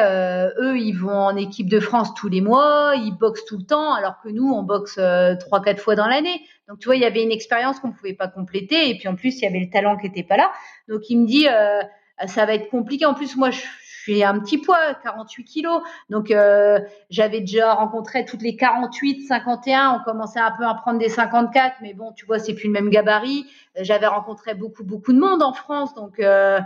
eux, ils vont en équipe de France tous les mois, ils boxent tout le temps, alors que nous, on boxe trois, quatre fois dans l'année. Donc tu vois, il y avait une expérience qu'on pouvait pas compléter, et puis en plus, il y avait le talent qui était pas là. Donc il me dit, ça va être compliqué. En plus, moi, je j'ai un petit poids, 48 kilos. Donc, euh, j'avais déjà rencontré toutes les 48, 51. On commençait un peu à prendre des 54, mais bon, tu vois, c'est plus le même gabarit. J'avais rencontré beaucoup, beaucoup de monde en France. Donc, euh,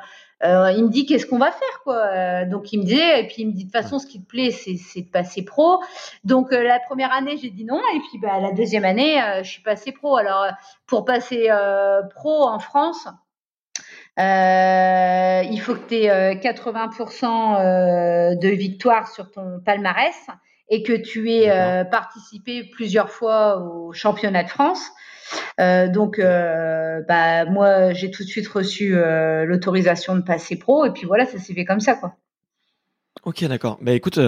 euh, il me dit qu'est-ce qu'on va faire, quoi? Donc, il me disait, et puis il me dit de toute façon, ce qui te plaît, c'est de passer pro. Donc, la première année, j'ai dit non. Et puis, bah, la deuxième année, je suis passée pro. Alors, pour passer pro en France, euh, il faut que tu aies 80% de victoire sur ton palmarès et que tu aies euh, participé plusieurs fois au championnat de France. Euh, donc, euh, bah, moi, j'ai tout de suite reçu l'autorisation de passer pro, et puis voilà, ça s'est fait comme ça, quoi. Ok, d'accord. Bah écoute,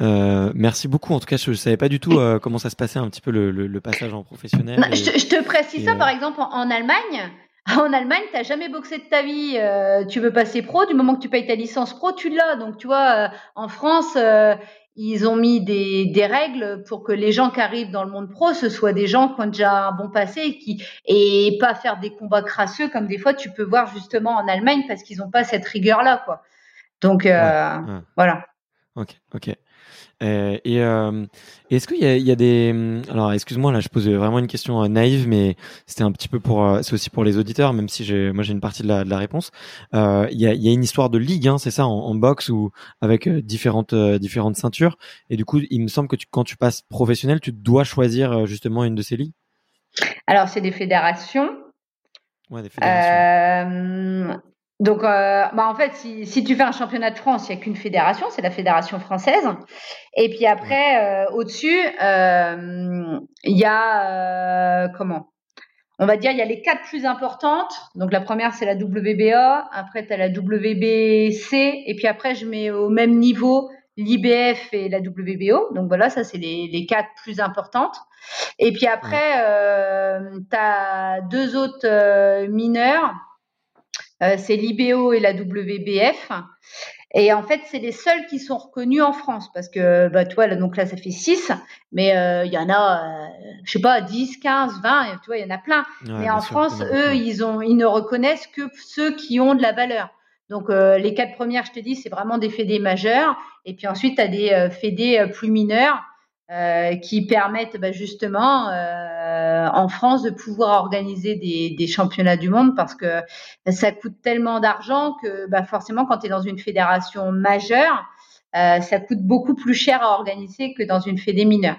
merci beaucoup. En tout cas, je ne savais pas du tout comment ça se passait un petit peu le, le, passage en professionnel. Bah, je, te précise ça, par exemple, en Allemagne, En Allemagne, tu n'as jamais boxé de ta vie, euh, tu veux passer pro, du moment que tu payes ta licence pro, tu l'as. Donc, tu vois, euh, en France, euh, ils ont mis des, des, règles pour que les gens qui arrivent dans le monde pro, ce soient des gens qui ont déjà un bon passé et, qui, et pas faire des combats crasseux comme des fois tu peux voir justement en Allemagne parce qu'ils n'ont pas cette rigueur-là. quoi. Donc, voilà. Ok, ok. Euh, et euh, est-ce qu'il y, y a, des alors excuse-moi là je pose vraiment une question euh, naïve mais c'était un petit peu pour c'est aussi pour les auditeurs même si j'ai moi j'ai une partie de la, de la réponse. Il y, a, y, a, une histoire de ligue hein, c'est ça en, en, boxe ou avec différentes différentes ceintures. Et du coup il me semble que tu, quand tu passes professionnel tu dois choisir justement une de ces ligues. Alors c'est des fédérations. Ouais, des fédérations. Donc, euh, bah en fait, si, si, tu fais un championnat de France, il n'y a qu'une fédération, c'est la fédération française. Et puis après, euh, au-dessus, euh, il y a comment? On va dire, il y a les quatre plus importantes. Donc la première, c'est la WBA. Après, tu as la WBC. Et puis après, je mets au même niveau l'IBF et la WBO. Donc voilà, ça, c'est les, les quatre plus importantes. Et puis après, euh, tu as deux autres euh, mineurs. Euh, c'est l'IBO et la WBF. Et en fait, c'est les seuls qui sont reconnus en France parce que, bah, tu vois, là, donc là, ça fait 6, mais euh, il y en a, euh, je sais pas, 10, 15, 20, tu vois, il y en a plein. Ouais, mais en sûr, France, eux, ils, ont, ils ne reconnaissent que ceux qui ont de la valeur. Donc, euh, les quatre premières, je te dis, c'est vraiment des fédés majeurs. Et puis ensuite, tu as des euh, fédés euh, plus mineurs euh, qui permettent bah, justement euh, en France de pouvoir organiser des, championnats du monde parce que ça coûte tellement d'argent que bah, forcément quand tu es dans une fédération majeure, euh, ça coûte beaucoup plus cher à organiser que dans une fédé mineure.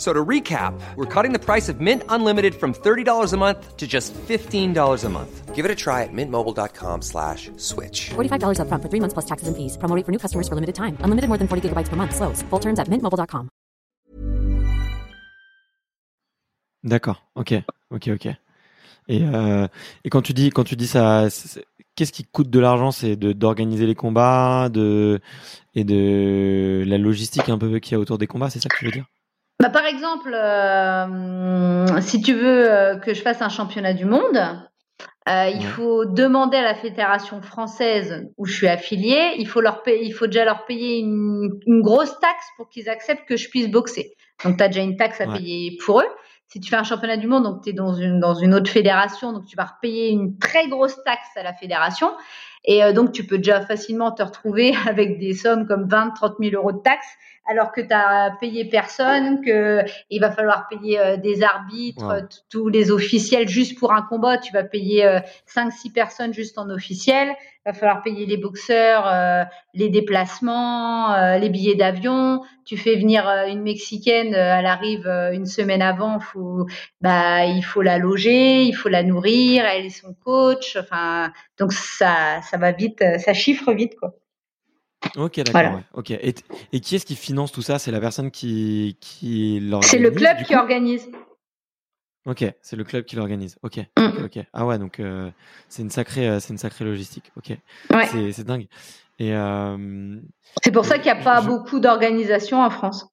So to recap, we're cutting the price of Mint Unlimited from $30 a month to just $15 a month. Give it a try at mintmobile.com slash switch. $45 upfront for three months plus taxes and fees. Promo rate for new customers for limited time. Unlimited more than 40 gigabytes per month. Slows. Full terms at mintmobile.com. D'accord. Ok. Ok. Ok. Et, euh, et quand tu dis quand tu dis ça, qu'est-ce qui coûte de l'argent? C'est de d'organiser les combats, de et de la logistique un peu qu'il y a autour des combats. C'est ça que tu veux dire? Bah, par exemple, euh, si tu veux euh, que je fasse un championnat du monde, euh, il Ouais. faut demander à la fédération française où je suis affiliée, il faut, leur il faut déjà leur payer une, une grosse taxe pour qu'ils acceptent que je puisse boxer. Donc, tu as déjà une taxe à Ouais. payer pour eux. Si tu fais un championnat du monde, donc tu es dans une, dans une autre fédération, donc tu vas repayer une très grosse taxe à la fédération. Et donc, tu peux déjà facilement te retrouver avec des sommes comme 20, 30 000 euros de taxes, alors que tu as payé personne, que il va falloir payer euh, des arbitres, Ouais. euh, tous les officiels juste pour un combat. Tu vas payer euh, 5, 6 personnes juste en officiel. Il va falloir payer les boxeurs, euh, les déplacements, euh, les billets d'avion. Tu fais venir euh, une Mexicaine, euh, elle arrive euh, une semaine avant, faut, bah, il faut la loger, il faut la nourrir, elle est son coach. Enfin, donc ça, ça va vite, euh, ça chiffre vite, quoi. Ok, d'accord. Voilà. ouais. Et, qui est-ce qui finance tout ça? C'est la personne qui qui l'organise. C'est le club qui organise. Ok, c'est le club qui l'organise. Ok. Mm. Ok. ok. Ah ouais, donc euh, c'est une sacrée euh, c'est une sacrée logistique. Ok. Ouais. C'est c'est dingue. Et euh, C'est pour ça qu'il n'y a pas je- beaucoup d'organisations en France.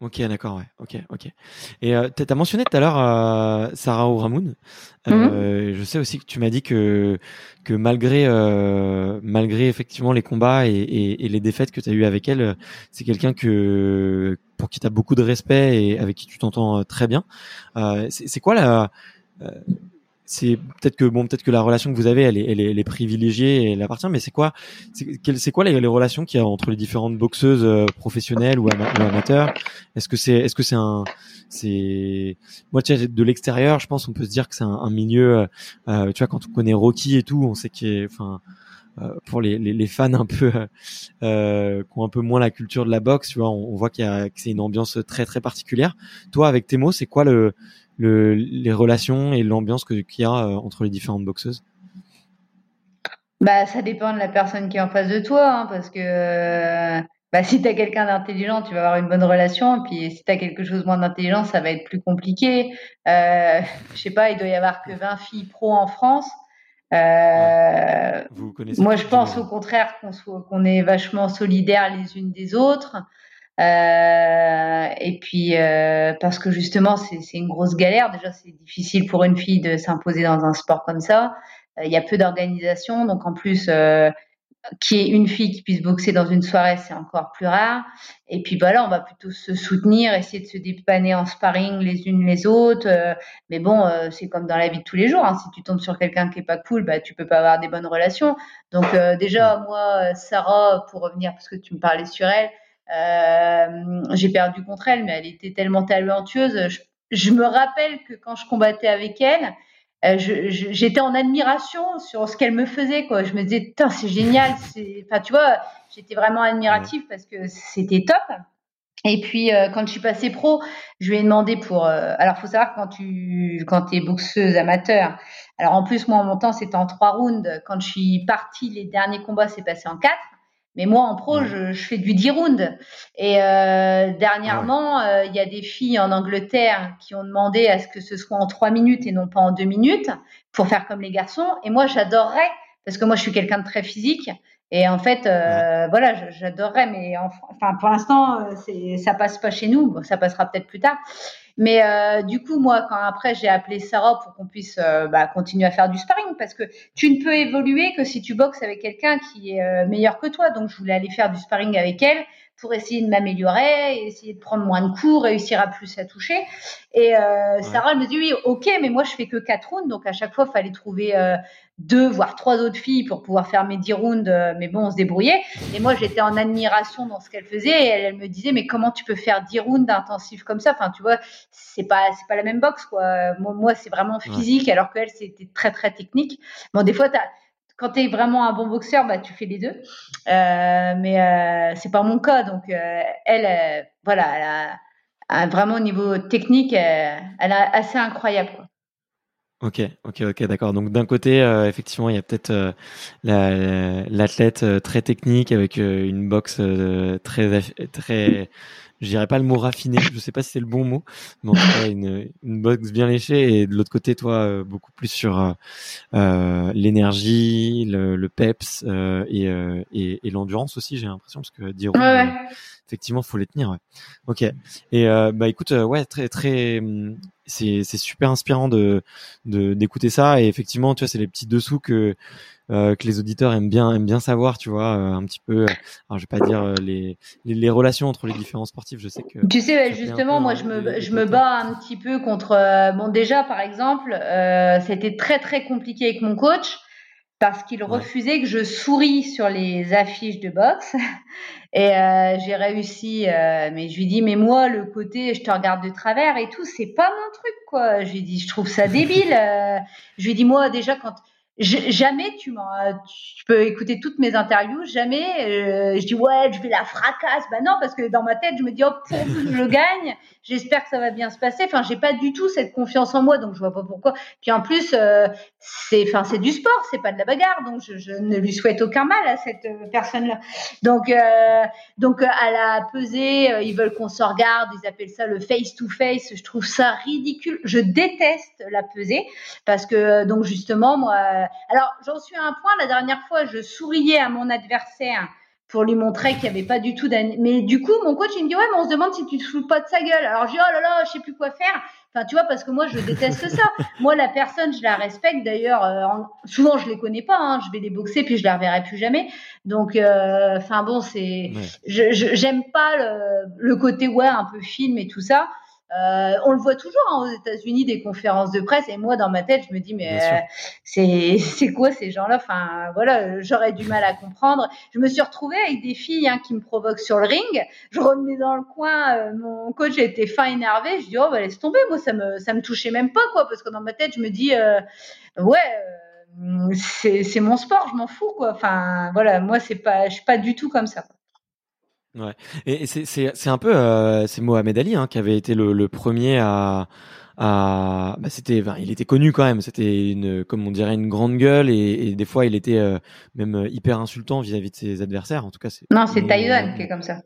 Ok, d'accord, ouais, ok, ok. Et euh, t'as t'as mentionné tout à l'heure euh, Sarah Ouramoun. Euh, Je sais aussi que tu m'as dit que que malgré euh, malgré effectivement les combats et, et, et les défaites que tu as eues avec elle, c'est quelqu'un que pour qui tu as beaucoup de respect et avec qui tu t'entends euh, très bien. Euh, c'est c'est quoi la euh, c'est peut-être que bon peut-être que la relation que vous avez elle est elle est, elle est privilégiée et elle appartient mais c'est quoi c'est quoi les, les relations qu'il y a entre les différentes boxeuses euh, professionnelles ou, ama- ou amateurs? Est-ce que c'est est-ce que c'est un c'est moi tu vois, de l'extérieur je pense on peut se dire que c'est un, un milieu euh, euh, tu vois quand on connaît Rocky et tout on sait qu'il est enfin euh, pour les, les, les fans un peu euh, qui ont un peu moins la culture de la boxe tu vois on, on voit qu'il y a que c'est une ambiance très très particulière. Toi avec Temo c'est quoi le le, les relations et l'ambiance qu'il y a euh, entre les différentes boxeuses? Bah, ça dépend de la personne qui est en face de toi, hein, parce que euh, bah, si tu as quelqu'un d'intelligent, tu vas avoir une bonne relation, et puis si tu as quelque chose moins d'intelligent, ça va être plus compliqué. Euh, je sais pas, il doit y avoir que 20 filles pro en France. Euh, vous connaissez Moi, je pense au contraire qu'on est vachement solidaires les unes des autres. Euh, et puis, euh, parce que justement, c'est une grosse galère. Déjà, c'est difficile pour une fille de s'imposer dans un sport comme ça. Euh, Il y a peu d'organisation. Donc, en plus, qu'il y ait une fille qui puisse boxer dans une soirée, c'est encore plus rare. Et puis, voilà, on va plutôt se soutenir, essayer de se dépanner en sparring les unes les autres. Mais bon, c'est comme dans la vie de tous les jours. hein. Si tu tombes sur quelqu'un qui est pas cool, bah, tu peux pas avoir des bonnes relations. Donc, euh, déjà, moi, Sarah, pour revenir, parce que tu me parlais sur elle, j'ai perdu contre elle, mais elle était tellement talentueuse. Je, me rappelle que quand je combattais avec elle, euh, j'étais en admiration sur ce qu'elle me faisait. Je me disais, putain, c'est génial. Enfin, tu vois, j'étais vraiment admirative parce que c'était top. Et puis euh, quand je suis passée pro, je lui ai demandé pour. Euh, alors faut savoir quand tu quand es boxeuse amateur. Alors en plus moi en montant c'était en trois rounds. Quand je suis partie les derniers combats c'est passé en quatre. Mais moi en pro je, je, fais du 10 rounds. Et euh, dernièrement euh, il y a des filles en Angleterre qui ont demandé à ce que ce soit en trois minutes et non pas en deux minutes pour faire comme les garçons. Et moi j'adorerais parce que moi je suis quelqu'un de très physique et en fait, euh, voilà, j'adorerais, mais enfin, pour l'instant, ça passe pas chez nous. Bon, ça passera peut-être plus tard. Mais euh, du coup, moi, quand après j'ai appelé Sarah pour qu'on puisse euh, bah, continuer à faire du sparring, parce que tu ne peux évoluer que si tu boxes avec quelqu'un qui est euh, meilleur que toi. Donc, je voulais aller faire du sparring avec elle pour essayer de m'améliorer, essayer de prendre moins de coups, réussir à plus à toucher. Et euh, Sarah elle me dit oui, ok, mais moi je fais que quatre rounds, donc à chaque fois il fallait trouver euh, deux voire trois autres filles pour pouvoir faire mes dix rounds, euh, mais bon on se débrouillait. Et moi j'étais en admiration dans ce qu'elle faisait et elle, elle, me disait mais comment tu peux faire dix rounds intensifs comme ça? Enfin tu vois c'est pas c'est pas la même boxe quoi. Moi, moi c'est vraiment physique ouais. alors qu'elle c'était très très technique. Bon des fois t'as quand tu es vraiment un bon boxeur, bah, tu fais les deux. Euh, mais euh, c'est pas mon cas. Donc, euh, elle, voilà, elle vraiment au niveau technique, elle, est assez incroyable. Ok, ok, ok, d'accord. Donc d'un côté, effectivement, il y a peut-être l'athlète la, très technique avec une boxe très, très je dirais pas le mot raffiné, je sais pas si c'est le bon mot, mais en tout cas une, une boxe bien léchée et de l'autre côté toi euh, beaucoup plus sur euh, euh, l'énergie, le, le, peps euh, et, euh, et, et l'endurance aussi j'ai l'impression parce que dire ouais, ouais. effectivement faut les tenir. Ouais. Ok et bah écoute ouais très très c'est c'est super inspirant de d'écouter ça et effectivement tu vois c'est les petits dessous que euh, que les auditeurs aiment bien aiment bien savoir, tu vois, euh, un petit peu. Alors je vais pas dire euh, les, les, les relations entre les différents sportifs. Je sais que. Tu sais, justement, moi je me je me bats un petit peu contre. Euh, bon, déjà par exemple, euh, c'était très très compliqué avec mon coach parce qu'il ouais. refusait que je souris sur les affiches de boxe. Et euh, j'ai réussi, euh, mais je lui dis, mais moi, le côté, je te regarde de travers et tout, c'est pas mon truc, quoi. Je lui dis, je trouve ça débile. Euh, je lui dis, moi, déjà, quand jamais tu m'en, tu peux écouter toutes mes interviews, jamais euh, je dis ouais, je vais la fracasse. Bah non, parce que dans ma tête, je me dis oh je gagne, j'espère que ça va bien se passer. Enfin, j'ai pas du tout cette confiance en moi, donc je vois pas pourquoi. Puis en plus, euh, c'est, enfin, c'est du sport, c'est pas de la bagarre, donc je, je, ne lui souhaite aucun mal à cette euh, personne-là. Donc, euh, donc à la pesée, ils veulent qu'on se regarde, ils appellent ça le face to face. Je trouve ça ridicule. Je déteste la pesée parce que donc justement moi alors, j'en suis à un point, la dernière fois, je souriais à mon adversaire pour lui montrer qu'il n'y avait pas du tout d'an... Mais du coup, mon coach, il me dit, ouais, mais on se demande si tu te fous pas de sa gueule. Alors, je dis, oh là là, je sais plus quoi faire. Enfin, tu vois, parce que moi, je déteste ça. moi, la personne, je la respecte. D'ailleurs, euh, souvent, je les connais pas. Hein. Je vais les boxer, puis je la reverrai plus jamais. Donc, enfin, euh, bon, c'est... Ouais. Je, j'aime pas le, le, côté, ouais, un peu film et tout ça. Euh, on le voit toujours hein, aux États-Unis des conférences de presse et moi dans ma tête je me dis mais euh, c'est c'est quoi ces gens-là? Enfin voilà j'aurais du mal à comprendre. Je me suis retrouvée avec des filles hein, qui me provoquent sur le ring. Je revenais dans le coin euh, mon coach était fin énervé. Je dis oh bah laisse tomber moi ça me ça me touchait même pas quoi parce que dans ma tête je me dis euh, ouais c'est c'est mon sport je m'en fous quoi. Enfin voilà moi c'est pas je suis pas du tout comme ça. quoi. Ouais. Et c'est c'est c'est un peu euh, c'est Mohamed Ali hein, qui avait été le, le premier à à bah c'était enfin, il était connu quand même. C'était une comme on dirait une grande gueule. Et, et des fois il était euh, même hyper insultant vis-à-vis -vis de ses adversaires. En tout cas c'est non c'est Tyson qui est comme ça.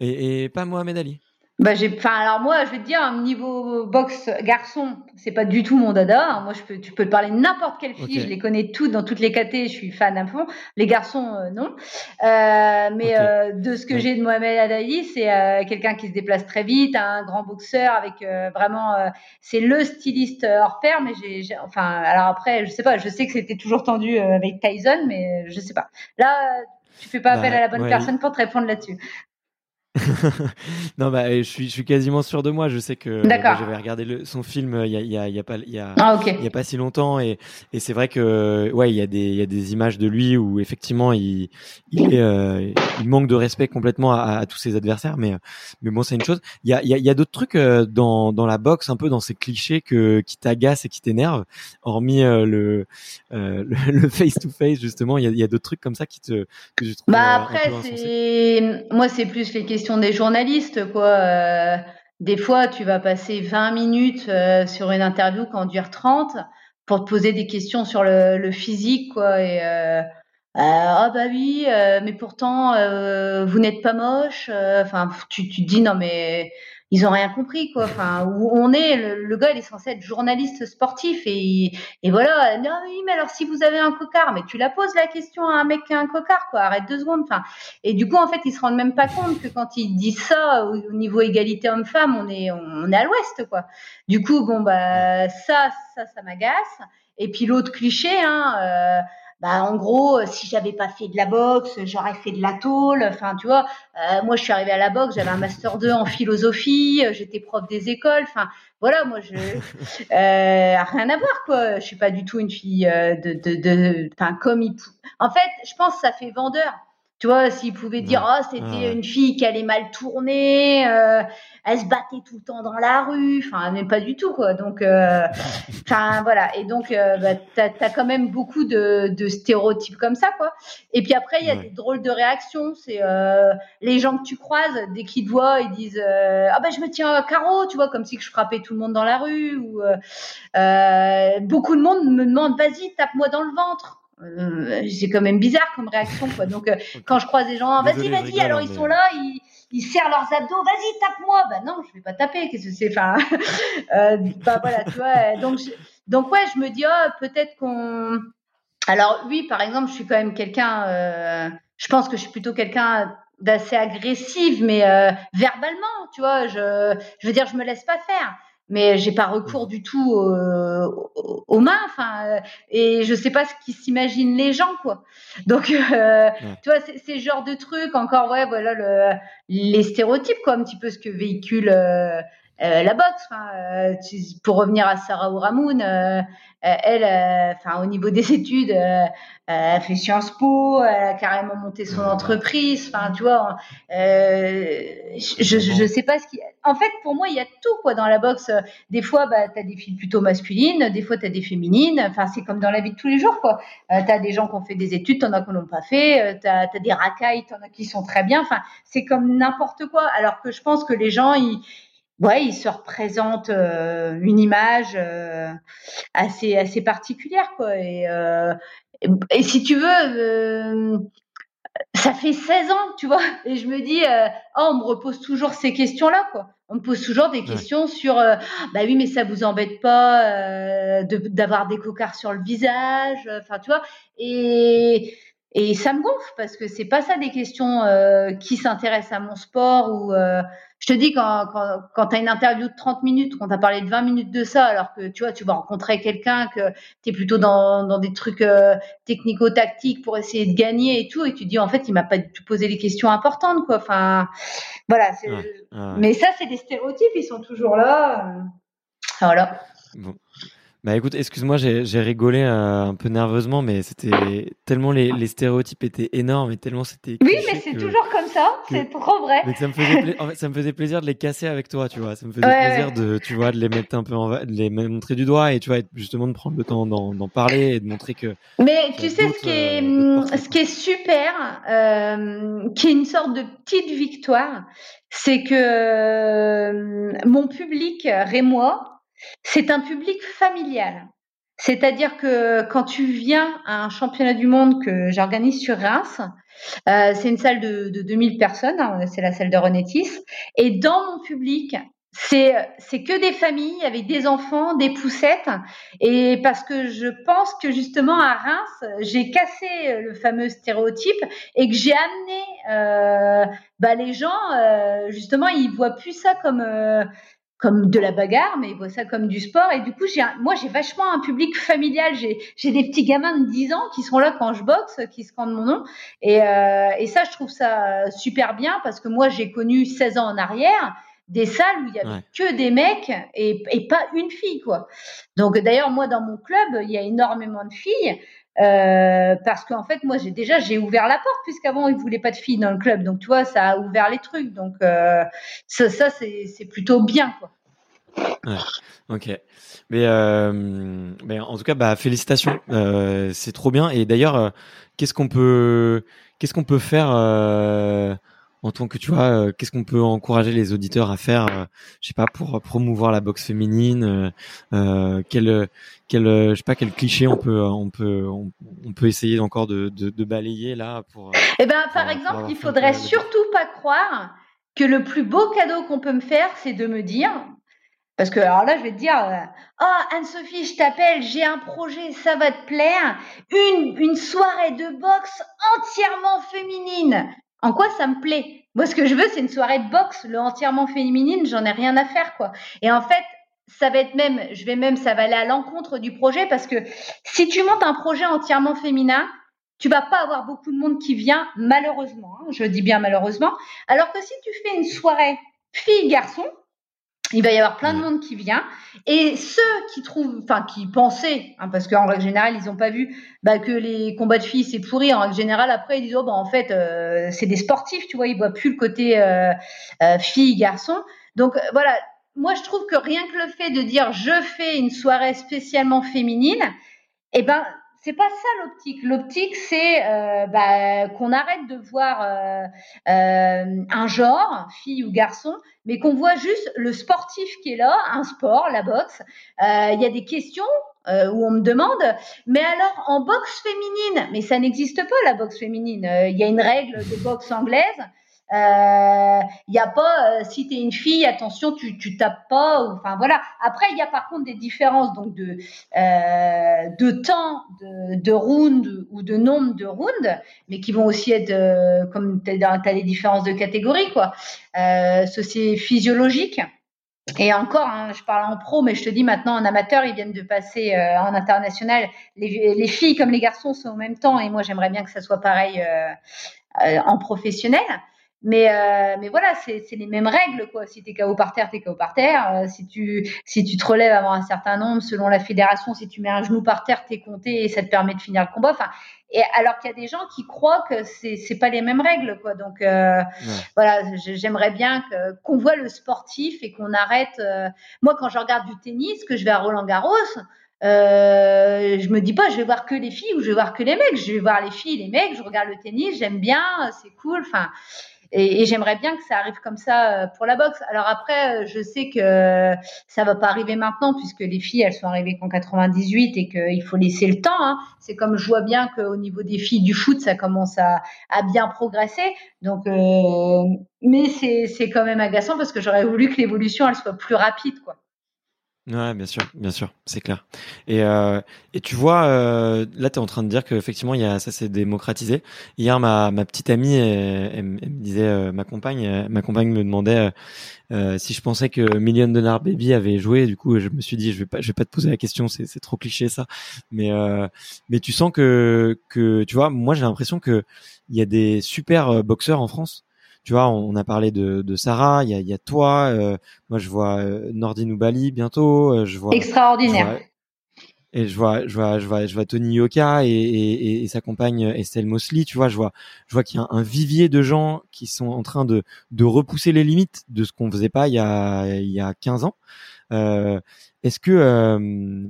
Et, et pas Mohamed Ali bah j'ai, enfin alors moi je vais te dire niveau boxe garçon c'est pas du tout mon dada. Moi je peux, tu peux te parler n'importe quelle fille, okay. je les connais toutes dans toutes les catés, je suis fan à fond. Les garçons euh, non, euh, mais okay. euh, de ce que j'ai de Mohamed Ali, c'est euh, quelqu'un qui se déplace très vite, un grand boxeur avec euh, vraiment, euh, c'est le styliste hors pair. Mais j'ai, j'ai, enfin alors après je sais pas, je sais que c'était toujours tendu avec Tyson, mais je sais pas. Là tu fais pas appel bah, à la bonne ouais, personne pour te répondre là-dessus. Non, bah, je suis, je suis quasiment sûr de moi. Je sais que bah, j'avais regardé le, son film euh, il y a, il y a, y a pas, il y a, ah, okay. y a pas si longtemps et, et c'est vrai que, ouais, il y a des, il y a des images de lui où effectivement il, il est, euh, il manque de respect complètement à, à, tous ses adversaires. Mais, mais bon, c'est une chose. Il y a, il y a, y a d'autres trucs euh, dans, dans la boxe, un peu dans ces clichés que, qui t'agacent et qui t'énervent, hormis euh, le, le, face to face justement. Il y a, il y a d'autres trucs comme ça qui te, que je trouve. Bah après, c'est, moi, c'est plus les questions questions des journalistes, quoi. des fois, tu vas passer 20 minutes sur une interview qui en dure 30 pour te poser des questions sur le, physique, quoi. Et ah bah oui, mais pourtant vous n'êtes pas moche. Enfin, tu, tu te dis non mais ils ont rien compris quoi. Enfin, où on est, le, gars il est censé être journaliste sportif et, et voilà. Non oui, mais alors si vous avez un cocard, mais tu la poses la question à un mec qui a un cocard quoi. Arrête deux secondes. Enfin, et du coup en fait ils se rendent même pas compte que quand ils disent ça au, niveau égalité homme-femme, on est on est à l'ouest quoi. Du coup bon bah ça ça ça m'agace. Et puis l'autre cliché, hein. Euh, bah en gros, euh, si j'avais pas fait de la boxe, j'aurais fait de la tôle. Enfin, tu vois, euh, moi je suis arrivée à la boxe, j'avais un master 2 en philosophie, euh, j'étais prof des écoles. Enfin, voilà, moi je euh, rien à voir quoi. Je suis pas du tout une fille de de de. Enfin, comme il. En fait, je pense que ça fait vendeur. Tu vois, s'ils pouvaient dire, oh, c'était une fille qui allait mal tourner, euh, elle se battait tout le temps dans la rue, enfin, même pas du tout, quoi. Donc, euh, enfin, voilà. Et donc, euh, bah, t'as as quand même beaucoup de, de, stéréotypes comme ça, quoi. Et puis après, il y a des drôles de réactions. C'est euh, les gens que tu croises, dès qu'ils te voient, ils disent, euh, ah ben, je me tiens à carreau, tu vois, comme si je frappais tout le monde dans la rue. Ou beaucoup de monde me demande, vas-y, tape-moi dans le ventre. Euh, c'est quand même bizarre comme réaction quoi. Donc euh, quand je croise des gens, vas-y, vas-y, alors ils sont là, ils, ils serrent leurs abdos, vas-y, tape-moi. Bah non, je vais pas taper, qu'est-ce que c'est Enfin, euh, bah voilà, tu vois. Donc donc ouais, je me dis oh, peut-être qu'on. Alors oui, par exemple, je suis quand même quelqu'un. Euh, je pense que je suis plutôt quelqu'un d'assez agressif, mais verbalement, tu vois. Je je veux dire, je me laisse pas faire mais j'ai pas recours du tout aux, mains enfin et je sais pas ce qu'ils s'imaginent les gens quoi. Donc euh, tu vois c'est ce genre de trucs encore ouais voilà le, les stéréotypes quoi un petit peu ce que véhicule euh, la boxe enfin, pour revenir à Sarah Ouramoun elle enfin au niveau des études elle a fait Sciences Po, elle a carrément monté son entreprise. Enfin, tu vois, euh, je, je, sais pas ce qui. En fait, pour moi, il y a tout quoi dans la boxe. Des fois, bah, tu as des filles plutôt masculines, des fois, tu as des féminines. Enfin, c'est comme dans la vie de tous les jours, quoi. Euh, tu as des gens qui ont fait des études, t'en as qui n'ont pas fait. Euh, tu as, des racailles, t'en as qui sont très bien. Enfin, c'est comme n'importe quoi. Alors que je pense que les gens, ils ouais, ils se représentent euh, une image euh, assez assez particulière quoi. Et, euh, et si tu veux, ça fait 16 ans, tu vois, et je me dis, oh, on me repose toujours ces questions-là, quoi. On me pose toujours des questions sur, bah oui, mais ça vous embête pas d'avoir des cocards sur le visage, enfin, tu vois, et et ça me gonfle parce que c'est pas ça des questions qui s'intéressent à mon sport ou je te dis, quand, quand, quand tu as une interview de 30 minutes, quand tu as parlé de 20 minutes de ça, alors que tu vois, tu vas rencontrer quelqu'un, que tu es plutôt dans, dans des trucs euh, technico-tactiques pour essayer de gagner et tout, et tu dis, en fait, il m'a pas du tout posé les questions importantes, quoi. Enfin, voilà. Mais ça, c'est des stéréotypes, ils sont toujours là. Euh, voilà. Bon. Bah écoute, excuse-moi, j'ai rigolé euh, un peu nerveusement, mais c'était tellement les, les, stéréotypes étaient énormes et tellement c'était. Oui, mais c'est toujours comme ça, c'est trop vrai. ça me faisait, en fait, ça me faisait plaisir de les casser avec toi, tu vois. Ça me faisait plaisir de, tu vois, de les mettre un peu en, de les montrer du doigt et tu vois, justement de prendre le temps d'en parler et de montrer que. Mais tu sais ce qui est, euh, ce qui est super, euh, qui est une sorte de petite victoire, c'est que euh, mon public rémois c'est un public familial. C'est-à-dire que quand tu viens à un championnat du monde que j'organise sur Reims, euh, c'est une salle de, de 2000 personnes, hein, c'est la salle de Renétis, et dans mon public, c'est que des familles avec des enfants, des poussettes, et parce que je pense que justement à Reims, j'ai cassé le fameux stéréotype et que j'ai amené euh, bah, les gens, euh, justement, ils voient plus ça comme comme de la bagarre, mais ils voient ça comme du sport. Et du coup, j'ai moi, j'ai vachement un public familial. J'ai, j'ai des petits gamins de 10 ans qui sont là quand je boxe, qui scandent mon nom. Et, euh, et ça, je trouve ça super bien parce que moi, j'ai connu 16 ans en arrière des salles où il y avait que des mecs et, et, pas une fille, quoi. Donc, d'ailleurs, moi, dans mon club, il y a énormément de filles. Euh, parce qu'en fait, moi, j'ai déjà j'ai ouvert la porte puisqu'avant ils voulaient pas de filles dans le club, donc tu vois, ça a ouvert les trucs, donc euh, ça, ça c'est plutôt bien, quoi. Ouais, ok. Mais, euh, mais en tout cas, bah félicitations, c'est trop bien. Et d'ailleurs, qu'est-ce qu'on peut qu'est-ce qu'on peut faire en tant que tu vois, euh, qu'est-ce qu'on peut encourager les auditeurs à faire, euh, je sais pas, pour promouvoir la boxe féminine, euh, quel, quel, je sais pas, quel cliché on peut, on peut, on, peut essayer encore de, de, de, balayer là pour. Eh ben, par exemple, il faudrait surtout pas croire que le plus beau cadeau qu'on peut me faire, c'est de me dire, parce que alors là, je vais te dire, oh Anne-Sophie, je t'appelle, j'ai un projet, ça va te plaire, une, une soirée de boxe entièrement féminine. En quoi ça me plaît? Moi, ce que je veux, c'est une soirée de boxe, le entièrement féminine. J'en ai rien à faire, quoi. Et en fait, ça va être même, je vais même, ça va aller à l'encontre du projet parce que si tu montes un projet entièrement féminin, tu vas pas avoir beaucoup de monde qui vient, malheureusement. Hein, je dis bien malheureusement. Alors que si tu fais une soirée fille-garçon, il va y avoir plein de monde qui vient. Et ceux qui trouvent, enfin, qui pensaient, hein, parce qu'en règle générale, ils n'ont pas vu bah, que les combats de filles, c'est pourri. En règle générale, après, ils disent, oh, bah, en fait, euh, c'est des sportifs, tu vois, ils voient plus le côté euh, euh, fille-garçon. Donc, voilà. Moi, je trouve que rien que le fait de dire je fais une soirée spécialement féminine, eh ben, c'est pas ça l'optique. L'optique, c'est euh, bah, qu'on arrête de voir euh, euh, un genre, fille ou garçon, mais qu'on voit juste le sportif qui est là, un sport, la boxe. Il y a des questions où on me demande, mais alors en boxe féminine, mais ça n'existe pas la boxe féminine. Il y a une règle de boxe anglaise il euh, y a pas, euh, si tu es une fille, attention, tu, tu tapes pas. Enfin voilà. Après, il y a par contre des différences donc de euh, de temps de, de round ou de nombre de rounds, mais qui vont aussi être euh, comme tu as, les différences de catégorie quoi. Euh, c'est physiologique. Et encore, hein, je parle en pro, mais je te dis maintenant en amateur, ils viennent de passer euh, en international. Les, les, filles comme les garçons sont en même temps, et moi j'aimerais bien que ça soit pareil en professionnel. Mais, euh, mais voilà, c'est les mêmes règles, quoi. Si t'es KO par terre, t'es KO par terre. Euh, si, tu, si tu te relèves avant un certain nombre, selon la fédération, si tu mets un genou par terre, t'es compté et ça te permet de finir le combat. Enfin, et alors qu'il y a des gens qui croient que c'est c'est pas les mêmes règles, quoi. Donc euh, voilà, j'aimerais bien qu'on voit le sportif et qu'on arrête. Euh, moi, quand je regarde du tennis, que je vais à Roland Garros. Euh, je me dis pas je vais voir que les filles ou je vais voir que les mecs je vais voir les filles les mecs je regarde le tennis j'aime bien c'est cool enfin et, et j'aimerais bien que ça arrive comme ça euh, pour la boxe. Alors après, euh, je sais que ça va pas arriver maintenant puisque les filles, elles sont arrivées qu'en 98 et qu'il faut laisser le temps. Hein. C'est comme je vois bien qu'au niveau des filles du foot, ça commence à, à bien progresser. Donc, euh, mais c'est quand même agaçant parce que j'aurais voulu que l'évolution, elle soit plus rapide, quoi. Ouais, bien sûr, bien sûr, c'est clair. Et euh, et tu vois, euh, là, tu es en train de dire qu'effectivement, il y a ça s'est démocratisé. Hier, ma ma petite amie, elle, me disait, euh, ma compagne, euh, ma compagne me demandait euh, si je pensais que Million Dollar Baby avait joué. Du coup, je me suis dit, je vais pas, je vais pas te poser la question, c'est c'est trop cliché ça. Mais mais tu sens que que tu vois, moi, j'ai l'impression que il y a des super boxeurs en France tu vois, on, a parlé de, de Sarah, il y a, y a, toi, euh, moi je vois euh, Nordine Oubali bientôt, euh, je vois extraordinaire. et je vois, je vois, je vois, je vois Tony Yoka et, et, et, sa compagne Estelle Mosley. Tu vois, je vois, je vois qu'il y a un vivier de gens qui sont en train de, de repousser les limites de ce qu'on faisait pas il y a, il y a 15 ans. Euh, est-ce que, euh,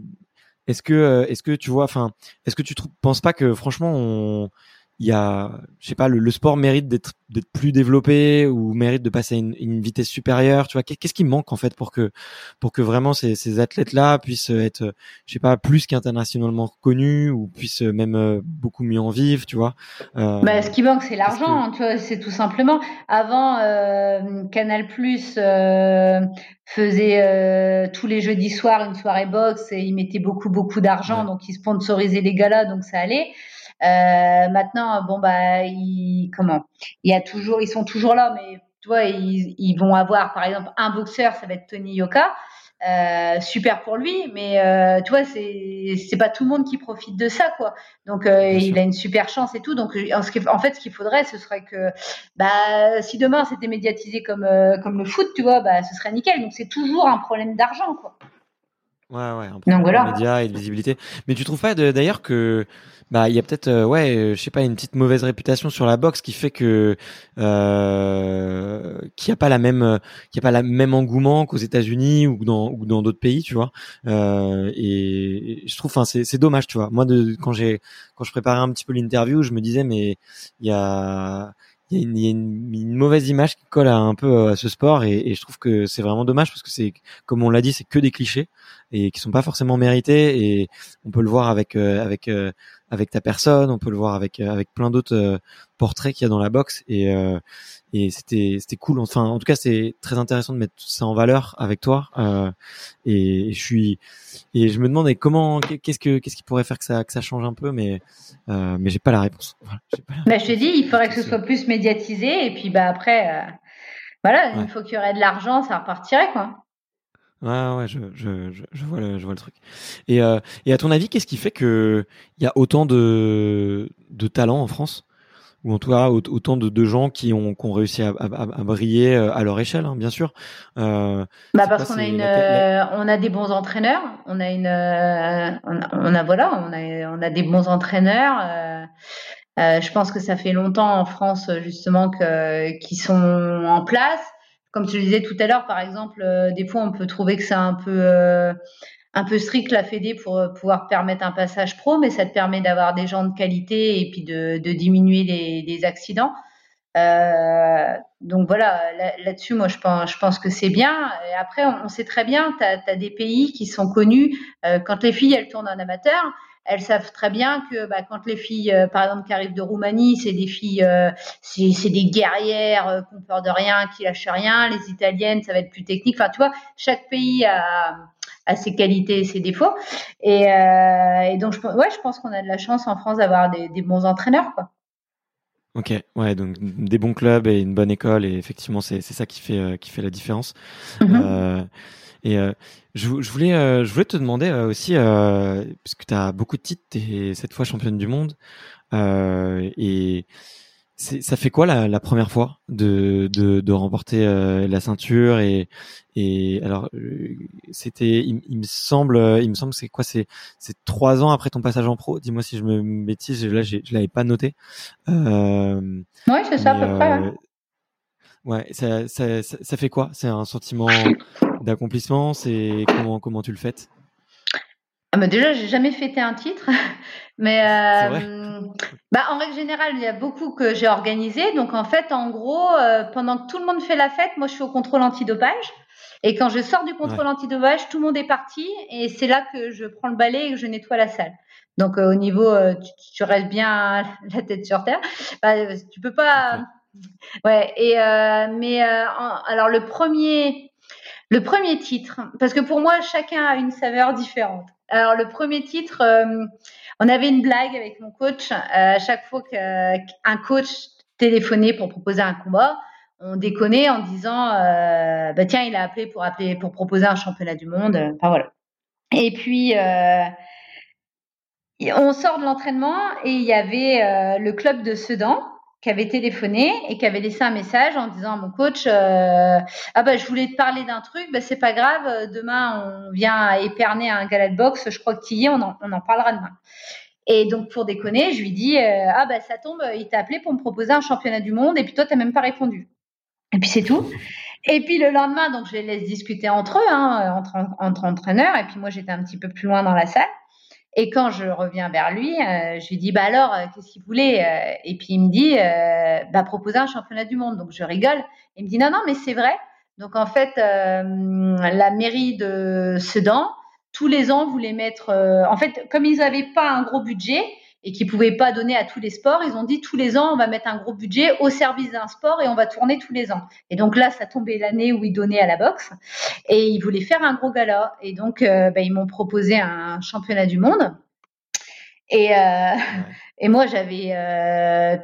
est-ce que, est-ce que tu vois, enfin, est-ce que tu penses pas que franchement on il y a, je sais pas, le, sport mérite d'être d'être plus développé ou mérite de passer à une, une vitesse supérieure. Tu vois, qu'est-ce qui manque en fait pour que pour que vraiment ces, ces athlètes-là puissent être, je sais pas, plus qu'internationalement connus ou puissent même euh, beaucoup mieux en vivre. Tu vois? Euh, bah, ce qui manque, c'est l'argent. Tu vois, c'est tout simplement. Avant, euh, Canal Plus euh, faisait euh, tous les jeudis soirs une soirée boxe et ils mettaient beaucoup beaucoup d'argent, donc ils sponsorisaient les galas, donc ça allait. Euh, maintenant, bon bah, ils, comment? Il y a toujours, ils sont toujours là, mais tu vois, ils, ils vont avoir, par exemple, un boxeur, ça va être Tony Yoka. Euh, super pour lui, mais euh, tu vois, c'est c'est pas tout le monde qui profite de ça, quoi. Donc euh, il a une super chance et tout. Donc en, en fait, ce qu'il faudrait, ce serait que, bah, si demain c'était médiatisé comme comme le foot, tu vois, bah, ce serait nickel. Donc c'est toujours un problème d'argent, quoi. Ouais, ouais, un problème de médias et de visibilité. Mais tu trouves pas d'ailleurs que bah il y a peut-être euh, ouais euh, je sais pas une petite mauvaise réputation sur la boxe qui fait que euh, qu'il n'y a pas la même qu'il y a pas la même engouement qu'aux États-Unis ou dans ou dans d'autres pays tu vois. Euh, et, je trouve enfin c'est c'est dommage tu vois. Moi de quand j'ai quand je préparais un petit peu l'interview je me disais mais il y a il y a, une, une, mauvaise image qui colle à un peu à ce sport et, je trouve que c'est vraiment dommage parce que c'est comme on l'a dit c'est que des clichés et qui sont pas forcément mérités et on peut le voir avec avec avec ta personne on peut le voir avec avec plein d'autres portraits qu'il y a dans la boxe et et c'était c'était cool. Enfin en tout cas c'est très intéressant de mettre ça en valeur avec toi euh, et, je suis et je me demande comment qu'est-ce que qu'est-ce qui pourrait faire que ça que ça change un peu mais euh, mais j'ai pas la réponse. Voilà, bah, je te dis il faudrait que ce soit plus médiatisé et puis bah après euh, voilà il faut qu'il y aurait de l'argent ça repartirait quoi Ouais, ouais, je, je, je, vois le, je vois le truc. Et, euh, et à ton avis, qu'est-ce qui fait que il y a autant de, de talents en France? Ou en tout cas autant de, de gens qui ont, qui ont réussi à, à, à, briller euh, à leur échelle, hein, bien sûr. Euh, bah parce qu'on a une, on a des bons entraîneurs, on a une, euh, on, a, on, a, voilà, on a, on a des bons entraîneurs. je pense que ça fait longtemps en France justement que qui sont en place. Comme tu le disais tout à l'heure, par exemple, des fois on peut trouver que c'est un peu un peu strict la Fédé pour euh, pouvoir permettre un passage pro, mais ça te permet d'avoir des gens de qualité et puis de, diminuer les, accidents. Euh, donc voilà, là-dessus, moi je pense, que c'est bien. Après, on, sait très bien, tu as, des pays qui sont connus. Euh, quand les filles, elles tournent en amateur, elles savent très bien que bah, quand les filles, par exemple, qui arrivent de Roumanie, c'est des filles, c'est des guerrières qui n'ont peur de rien, qui lâchent rien. Les italiennes, ça va être plus technique. Enfin, tu vois, chaque pays a ses qualités et ses défauts. Et, euh, donc, je, ouais, je pense qu'on a de la chance en France d'avoir des, bons entraîneurs, quoi. Ok, ouais, donc des bons clubs et une bonne école, et effectivement, c'est ça qui fait, euh, qui fait la différence. Mm-hmm. Euh, et je, je, voulais, je voulais te demander aussi, puisque tu as beaucoup de titres, tu es cette fois championne du monde, et ça fait quoi la, la première fois de, de, de remporter euh, la ceinture et, et alors euh, c'était il, me semble il me semble c'est quoi c'est c'est trois ans après ton passage en pro. Dis-moi si je me bêtise là je l'avais pas noté. Euh, ouais c'est ça à peu près ouais ça, ça, ça, fait quoi? C'est un sentiment d'accomplissement? C'est comment comment tu le fêtes? Ah bah déjà, j'ai jamais fêté un titre, mais euh, bah en règle générale, il y a beaucoup que j'ai organisé. Donc en fait, en gros, euh, pendant que tout le monde fait la fête, moi je suis au contrôle antidopage. Et quand je sors du contrôle antidopage, tout le monde est parti, et c'est là que je prends le balai et que je nettoie la salle. Donc euh, au niveau, tu, restes bien la tête sur terre. Bah, tu peux pas. Ouais. Et mais alors le premier, le premier titre, parce que pour moi, chacun a une saveur différente. Alors le premier titre, euh, on avait une blague avec mon coach. Euh, à chaque fois qu'un coach téléphonait pour proposer un combat, on déconnait en disant euh, bah tiens il a appelé pour appeler pour proposer un championnat du monde. Enfin voilà. Et puis on sort de l'entraînement et il y avait le club de Sedan qui avait téléphoné et qui avait laissé un message en disant à mon coach euh, ah bah je voulais te parler d'un truc bah c'est pas grave euh, demain on vient à éperner un gala de boxe je crois que tu y es on en, on en parlera demain. Et donc pour déconner je lui dis euh, ah bah ça tombe il t'a appelé pour me proposer un championnat du monde et puis toi t'as même pas répondu. Et puis c'est tout. Et puis le lendemain donc je les laisse discuter entre eux hein, entre, entre entraîneurs et puis moi j'étais un petit peu plus loin dans la salle et quand je reviens vers lui, euh, je lui dis bah alors euh, qu'est-ce qu'il voulait euh, Et puis il me dit bah proposer un championnat du monde. Donc je rigole. Il me dit non non mais c'est vrai. Donc en fait la mairie de Sedan tous les ans voulait mettre en fait comme ils n'avaient pas un gros budget, et qui pouvaient pas donner à tous les sports, ils ont dit tous les ans on va mettre un gros budget au service d'un sport et on va tourner tous les ans. Et donc là ça tombait l'année où ils donnaient à la boxe et ils voulaient faire un gros gala. Et donc euh, bah, ils m'ont proposé un championnat du monde. Et euh, et moi j'avais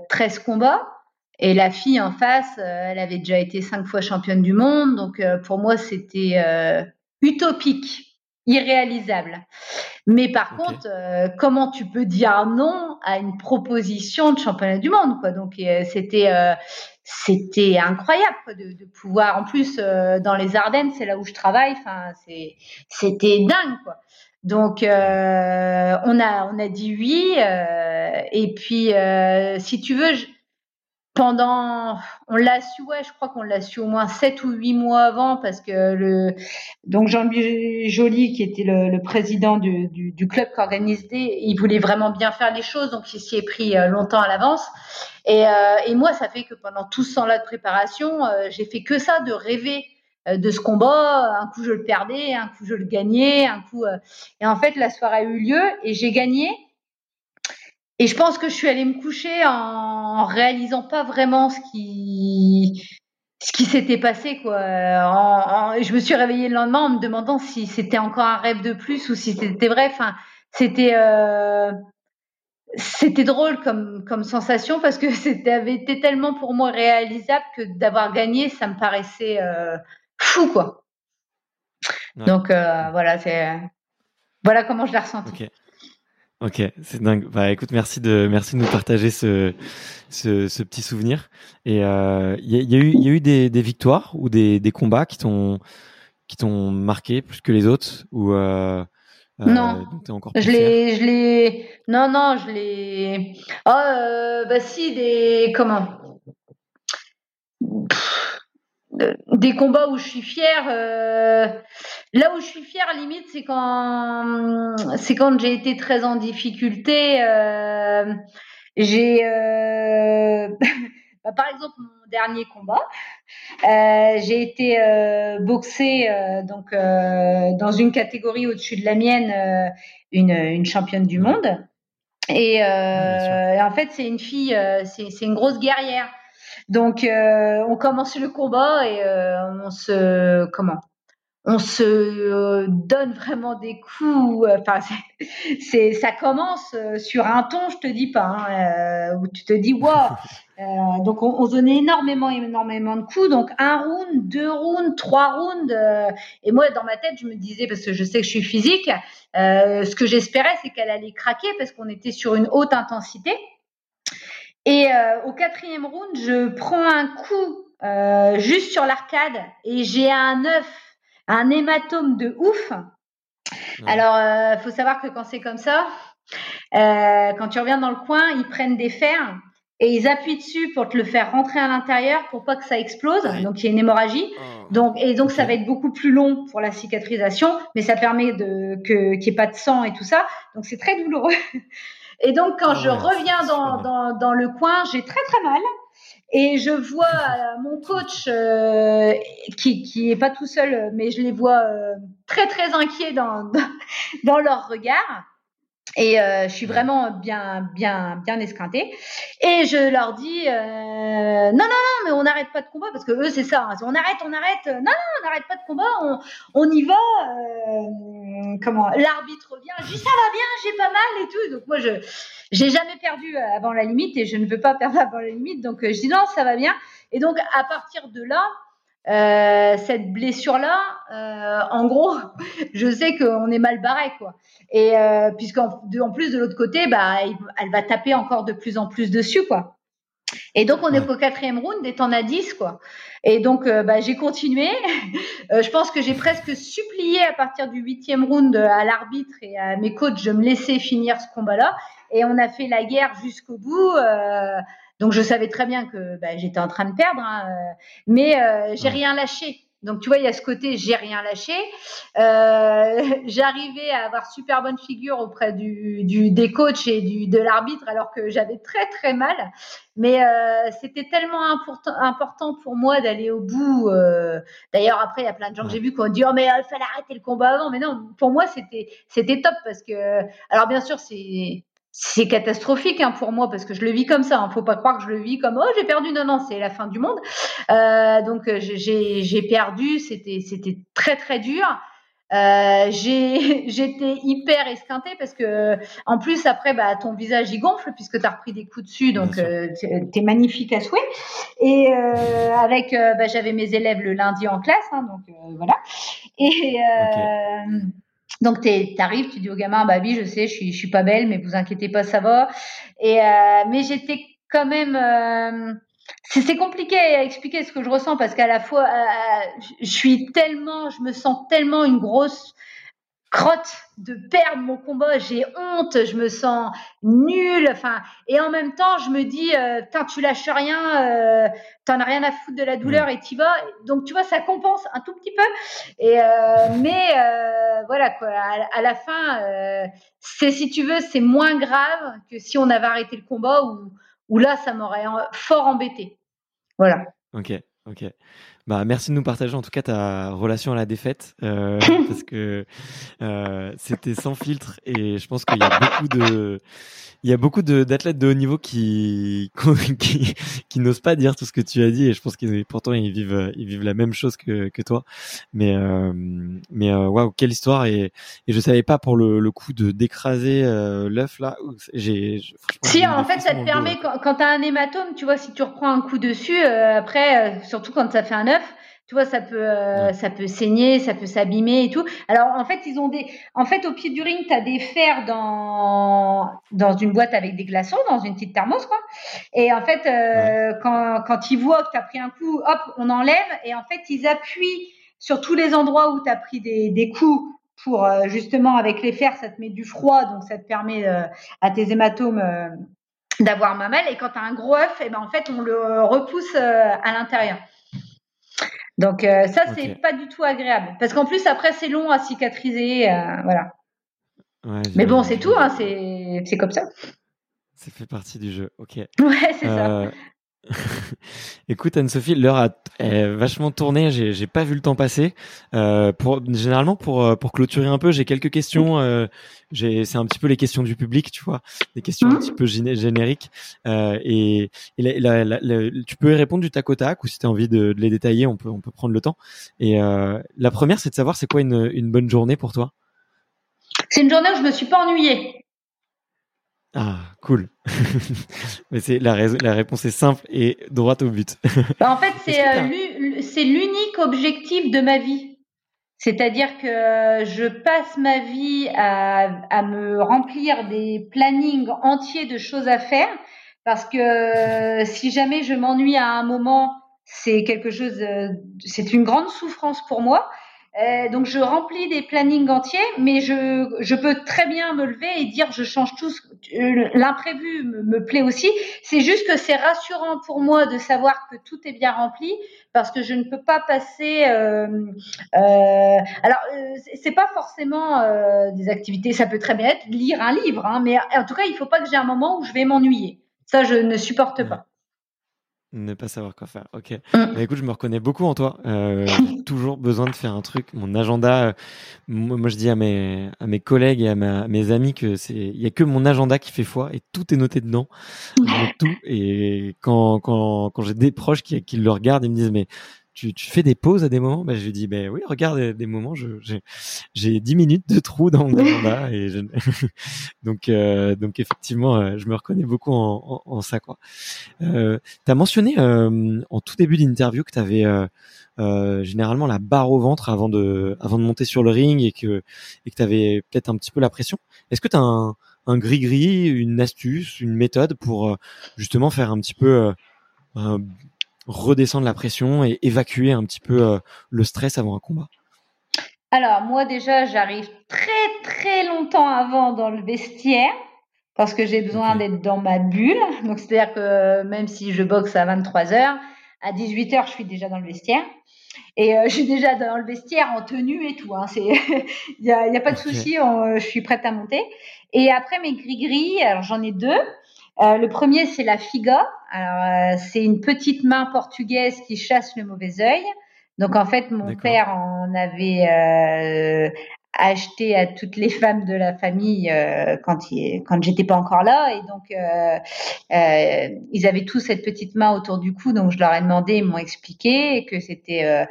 13 euh, combats et la fille en face elle avait déjà été cinq fois championne du monde. Donc pour moi c'était utopique irréalisable. Mais par contre, euh, comment tu peux dire non à une proposition de championnat du monde quoi? Donc euh, c'était euh, c'était incroyable de, de, pouvoir. En plus, dans les Ardennes, c'est là où je travaille. Enfin, c'est c'était dingue quoi. Donc on a on a dit oui. et puis si tu veux, pendant, on l'a su, ouais, je crois qu'on l'a su au moins sept ou huit mois avant parce que le, donc Jean-Louis Joly, qui était le, président du, du, club qui organisait, il voulait vraiment bien faire les choses, donc il s'y est pris euh, longtemps à l'avance. Et, euh, et, moi, ça fait que pendant tout ce temps-là de préparation, euh, j'ai fait que ça, de rêver de ce combat. Un coup, je le perdais, un coup, je le gagnais, un coup. Et en fait, la soirée a eu lieu et j'ai gagné. Et je pense que je suis allée me coucher en réalisant pas vraiment ce qui ce qui s'était passé quoi. je me suis réveillée le lendemain en me demandant si c'était encore un rêve de plus ou si c'était vrai. Enfin, c'était euh, c'était drôle comme comme sensation parce que c'était avait été tellement pour moi réalisable que d'avoir gagné, ça me paraissait euh, fou quoi. Donc euh, voilà, c'est voilà comment je l'ai ressenti. Ok, c'est dingue. Bah écoute, merci de merci de nous partager ce ce, ce petit souvenir. Et il euh, y, a, y, a eu il y a eu des, des victoires ou des, des combats qui t'ont qui t'ont marqué plus que les autres ou euh, euh non, encore je l'ai, je l'ai, non, non, je l'ai. Oh, bah si, des comment? Des combats où je suis fière. Euh, là où je suis fière, limite, c'est quand c'est quand j'ai été très en difficulté. Euh, j'ai, euh, bah, par exemple, mon dernier combat, j'ai été boxée donc dans une catégorie au-dessus de la mienne, une, une championne du monde. Et, en fait, c'est une fille, c'est une grosse guerrière. Donc, euh, on commence le combat et euh, on se comment? On se euh, donne vraiment des coups. Enfin, c'est, ça commence sur un ton, je te dis pas, hein, où tu te dis waouh. donc, on, on, donnait énormément, énormément de coups. Donc, un round, deux rounds, trois rounds. et moi, dans ma tête, je me disais, parce que je sais que je suis physique, ce que j'espérais, c'est qu'elle allait craquer parce qu'on était sur une haute intensité. Et euh, au quatrième round, je prends un coup euh, juste sur l'arcade et j'ai un œuf, un hématome de ouf. Alors, il euh, faut savoir que quand c'est comme ça, quand tu reviens dans le coin, ils prennent des fers et ils appuient dessus pour te le faire rentrer à l'intérieur pour pas que ça explose. Donc il y a une hémorragie. Oh. Donc et donc ça va être beaucoup plus long pour la cicatrisation, mais ça permet qu'il n'y ait pas de sang et tout ça. Donc c'est très douloureux. Et donc, quand je reviens dans, dans, dans, le coin, j'ai très très mal. Et je vois euh, mon coach euh, qui qui est pas tout seul, mais je les vois euh, très très inquiets dans dans leur regard. Et euh, je suis vraiment bien, bien, bien esquintée. Et je leur dis euh, non, non, non, mais on n'arrête pas de combat parce que eux c'est ça. Hein, on arrête, on arrête. Non, non, on n'arrête pas de combat. On, on y va. Euh, comment L'arbitre vient. Je dis ça va bien, j'ai pas mal et tout. Donc moi je, j'ai jamais perdu avant la limite et je ne veux pas perdre avant la limite. Donc je dis non, ça va bien. Et donc à partir de là, euh, cette blessure-là, euh, en gros, je sais qu'on est mal barré, quoi. Et euh, puisqu'en en plus de l'autre côté, bah, elle va taper encore de plus en plus dessus, quoi. Et donc on est au quatrième round et t'en as 10 quoi. Et donc euh, bah, j'ai continué. Euh, je pense que j'ai presque supplié à partir du huitième round à l'arbitre et à mes coachs de me laisser finir ce combat-là. Et on a fait la guerre jusqu'au bout. Donc je savais très bien que bah, j'étais en train de perdre, hein, euh, mais euh, j'ai rien lâché. Donc tu vois, il y a ce côté j'ai rien lâché. Euh, J'arrivais à avoir super bonne figure auprès du, du des coachs et du, de l'arbitre alors que j'avais très très mal. Mais euh, c'était tellement important, important pour moi d'aller au bout. Euh. D'ailleurs après il y a plein de gens que j'ai vu qui ont dit oh mais il fallait arrêter le combat avant. Mais non, pour moi c'était c'était top parce que alors bien sûr c'est c'est catastrophique hein, pour moi parce que je le vis comme ça. Hein. Faut pas croire que je le vis comme oh j'ai perdu. Non non, c'est la fin du monde. Euh, donc euh, j'ai j'ai perdu. C'était c'était très très dur. Euh, j'ai j'étais hyper esquintée parce que en plus après bah ton visage y gonfle puisque tu as repris des coups dessus donc euh, t'es magnifique à souhait et euh, avec euh, bah, j'avais mes élèves le lundi en classe hein, donc voilà et donc tu arrives, tu dis au gamin, bah oui, je sais, je suis, je suis pas belle, mais vous inquiétez pas, ça va. Et euh, mais j'étais quand même, euh, c'est compliqué à expliquer ce que je ressens parce qu'à la fois, euh, je suis tellement, je me sens tellement une grosse crotte de perdre mon combat, j'ai honte, je me sens nulle, enfin, et en même temps, je me dis, euh, tu lâches rien, euh, t'en as rien à foutre de la douleur et t'y vas. Donc, tu vois, ça compense un tout petit peu. Et euh, mais euh, voilà quoi, à, la fin, c'est si tu veux, c'est moins grave que si on avait arrêté le combat ou où là, ça m'aurait fort embêté. Voilà. Ok, ok. Bah, merci de nous partager en tout cas ta relation à la défaite euh, parce que euh, c'était sans filtre et je pense qu'il y a beaucoup de il y a beaucoup d'athlètes de, haut niveau qui qui, qui n'osent pas dire tout ce que tu as dit et je pense qu'ils pourtant ils vivent ils vivent la même chose que, que toi. Mais euh, mais euh, waouh quelle histoire et, et je savais pas pour le, le coup de d'écraser euh, l'œuf là. J'ai si en fait ça te permet quand, quand tu as un hématome tu vois si tu reprends un coup dessus après surtout quand ça fait un œuf tu vois, ça peut, euh, ça peut saigner, ça peut s'abîmer et tout. Alors, en fait, ils ont des, en fait, au pied du ring, tu as des fers dans, dans une boîte avec des glaçons, dans une petite thermos, quoi. Et en fait, euh, quand, quand ils voient que tu as pris un coup, hop, on enlève. Et en fait, ils appuient sur tous les endroits où tu as pris des, des coups pour, euh, justement, avec les fers, ça te met du froid, donc ça te permet à tes hématomes d'avoir mal. Et quand tu as un gros œuf, et eh ben, en fait, on le repousse à l'intérieur. Donc euh, ça, c'est pas du tout agréable. Parce qu'en plus, après, c'est long à cicatriser. Euh, voilà. Mais bon, c'est tout, hein, c'est comme ça. Ça fait partie du jeu, ok. Ouais, c'est ça. Écoute Anne-Sophie, l'heure a vachement tourné, j'ai pas vu le temps passer. Euh, pour généralement pour euh, pour clôturer un peu, j'ai quelques questions. Euh, c'est un petit peu les questions du public, tu vois, des questions un mmh. petit peu génériques. Euh, et, tu peux y répondre du tac au tac, ou si tu as envie de, de, les détailler, on peut on peut prendre le temps. Et euh, la première, c'est de savoir c'est quoi une une bonne journée pour toi? C'est une journée où je me suis pas ennuyée. Ah, cool. Mais c'est la, la réponse est simple et droite au but. Bah, en fait, euh, c'est l'unique objectif de ma vie. C'est-à-dire que je passe ma vie à, à, me remplir des plannings entiers de choses à faire parce que si jamais je m'ennuie à un moment, c'est quelque chose, c'est une grande souffrance pour moi. Euh, donc je remplis des plannings entiers, mais je, je peux très bien me lever et dire je change tout. Euh, l'imprévu me, me, plaît aussi. C'est juste que c'est rassurant pour moi de savoir que tout est bien rempli parce que je ne peux pas passer. Euh, euh alors euh, c'est pas forcément des activités. Ça peut très bien être lire un livre, hein, mais en tout cas il faut pas que j'ai un moment où je vais m'ennuyer. Ça je ne supporte pas. Ne pas savoir quoi faire. Ok. Mm. Bah, écoute, je me reconnais beaucoup en toi. Euh, toujours besoin de faire un truc. Mon agenda, euh, moi, je dis à mes à mes collègues et à, mes amis que c'est il y a que mon agenda qui fait foi et tout est noté dedans. tout. Et quand quand quand j'ai des proches qui qui le regardent, ils me disent mais tu, tu, fais des pauses à des moments ben, Je lui dis, ben oui, regarde des moments, j'ai 10 minutes de trou dans mon agenda. et je... donc, euh, donc effectivement, euh, je me reconnais beaucoup en, en, en ça. quoi. Euh, tu as mentionné euh, en tout début d'interview que tu avais euh, généralement la barre au ventre avant de, avant de monter sur le ring et que, et que tu avais peut-être un petit peu la pression. Est-ce que tu as un, un gris-gris, une astuce, une méthode pour justement faire un petit peu redescendre la pression et évacuer un petit peu euh, le stress avant un combat Alors moi déjà j'arrive très très longtemps avant dans le vestiaire parce que j'ai besoin d'être dans ma bulle. Donc c'est-à-dire que même si je boxe à 23 h à 18 h je suis déjà dans le vestiaire. Et euh, je suis déjà dans le vestiaire en tenue et tout. Hein. Il n'y a, y a, pas de souci, je suis prête à monter. Et après mes gris-gris, alors j'en ai deux. Euh, le premier, c'est la figa. Alors, euh, c'est une petite main portugaise qui chasse le mauvais œil. Donc, en fait, mon père en avait euh, acheté à toutes les femmes de la famille euh, quand, quand j'étais pas encore là. Et donc, euh, euh, ils avaient tous cette petite main autour du cou. Donc, je leur ai demandé, ils m'ont expliqué que c'était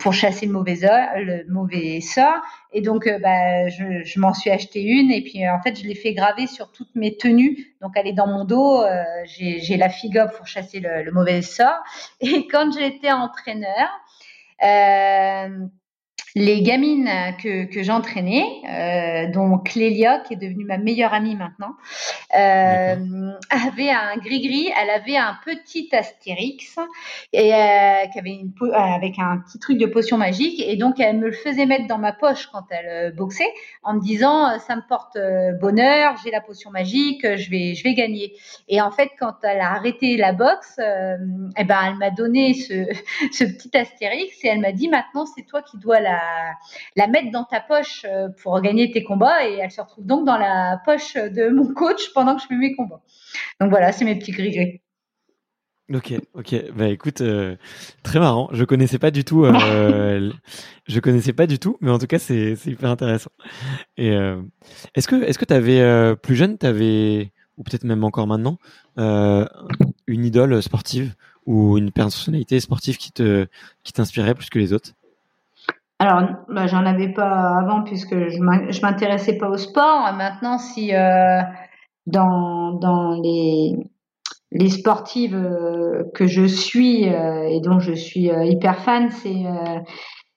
pour chasser le mauvais, le mauvais sort. Et donc, bah, je, je m'en suis acheté une. Et puis, en fait, je l'ai fait graver sur toutes mes tenues. Donc, elle est dans mon dos. j'ai, la figa pour chasser le, mauvais sort. Et quand j'étais entraîneur, les gamines que, que j'entraînais, euh, dont Clélia, qui est devenue ma meilleure amie maintenant, euh, avait un gris-gris, elle avait un petit astérix et euh, qui avait une euh, avec un petit truc de potion magique et donc elle me le faisait mettre dans ma poche quand elle euh, boxait en me disant euh, ça me porte bonheur, j'ai la potion magique, je vais je vais gagner. Et en fait quand elle a arrêté la boxe, eh ben elle m'a donné ce ce petit astérix et elle m'a dit maintenant c'est toi qui dois la la mettre dans ta poche euh, pour gagner tes combats et elle se retrouve donc dans la poche de mon coach pendant que je fais mes combats. Donc voilà, c'est mes petits gris-gris. Ok, ok. Bah écoute, euh, très marrant. Je connaissais pas du tout. euh, je connaissais pas du tout, mais en tout cas, c'est hyper intéressant. Et euh, est-ce que est-ce que t'avais plus jeune, t'avais ou peut-être même encore maintenant, une idole sportive ou une personnalité sportive qui te qui t'inspirait plus que les autres? Alors, bah, j'en avais pas avant puisque je m'in- je m'intéressais pas au sport. Maintenant, si euh, dans, dans les, les sportives euh, que je suis euh, et dont je suis hyper fan, c'est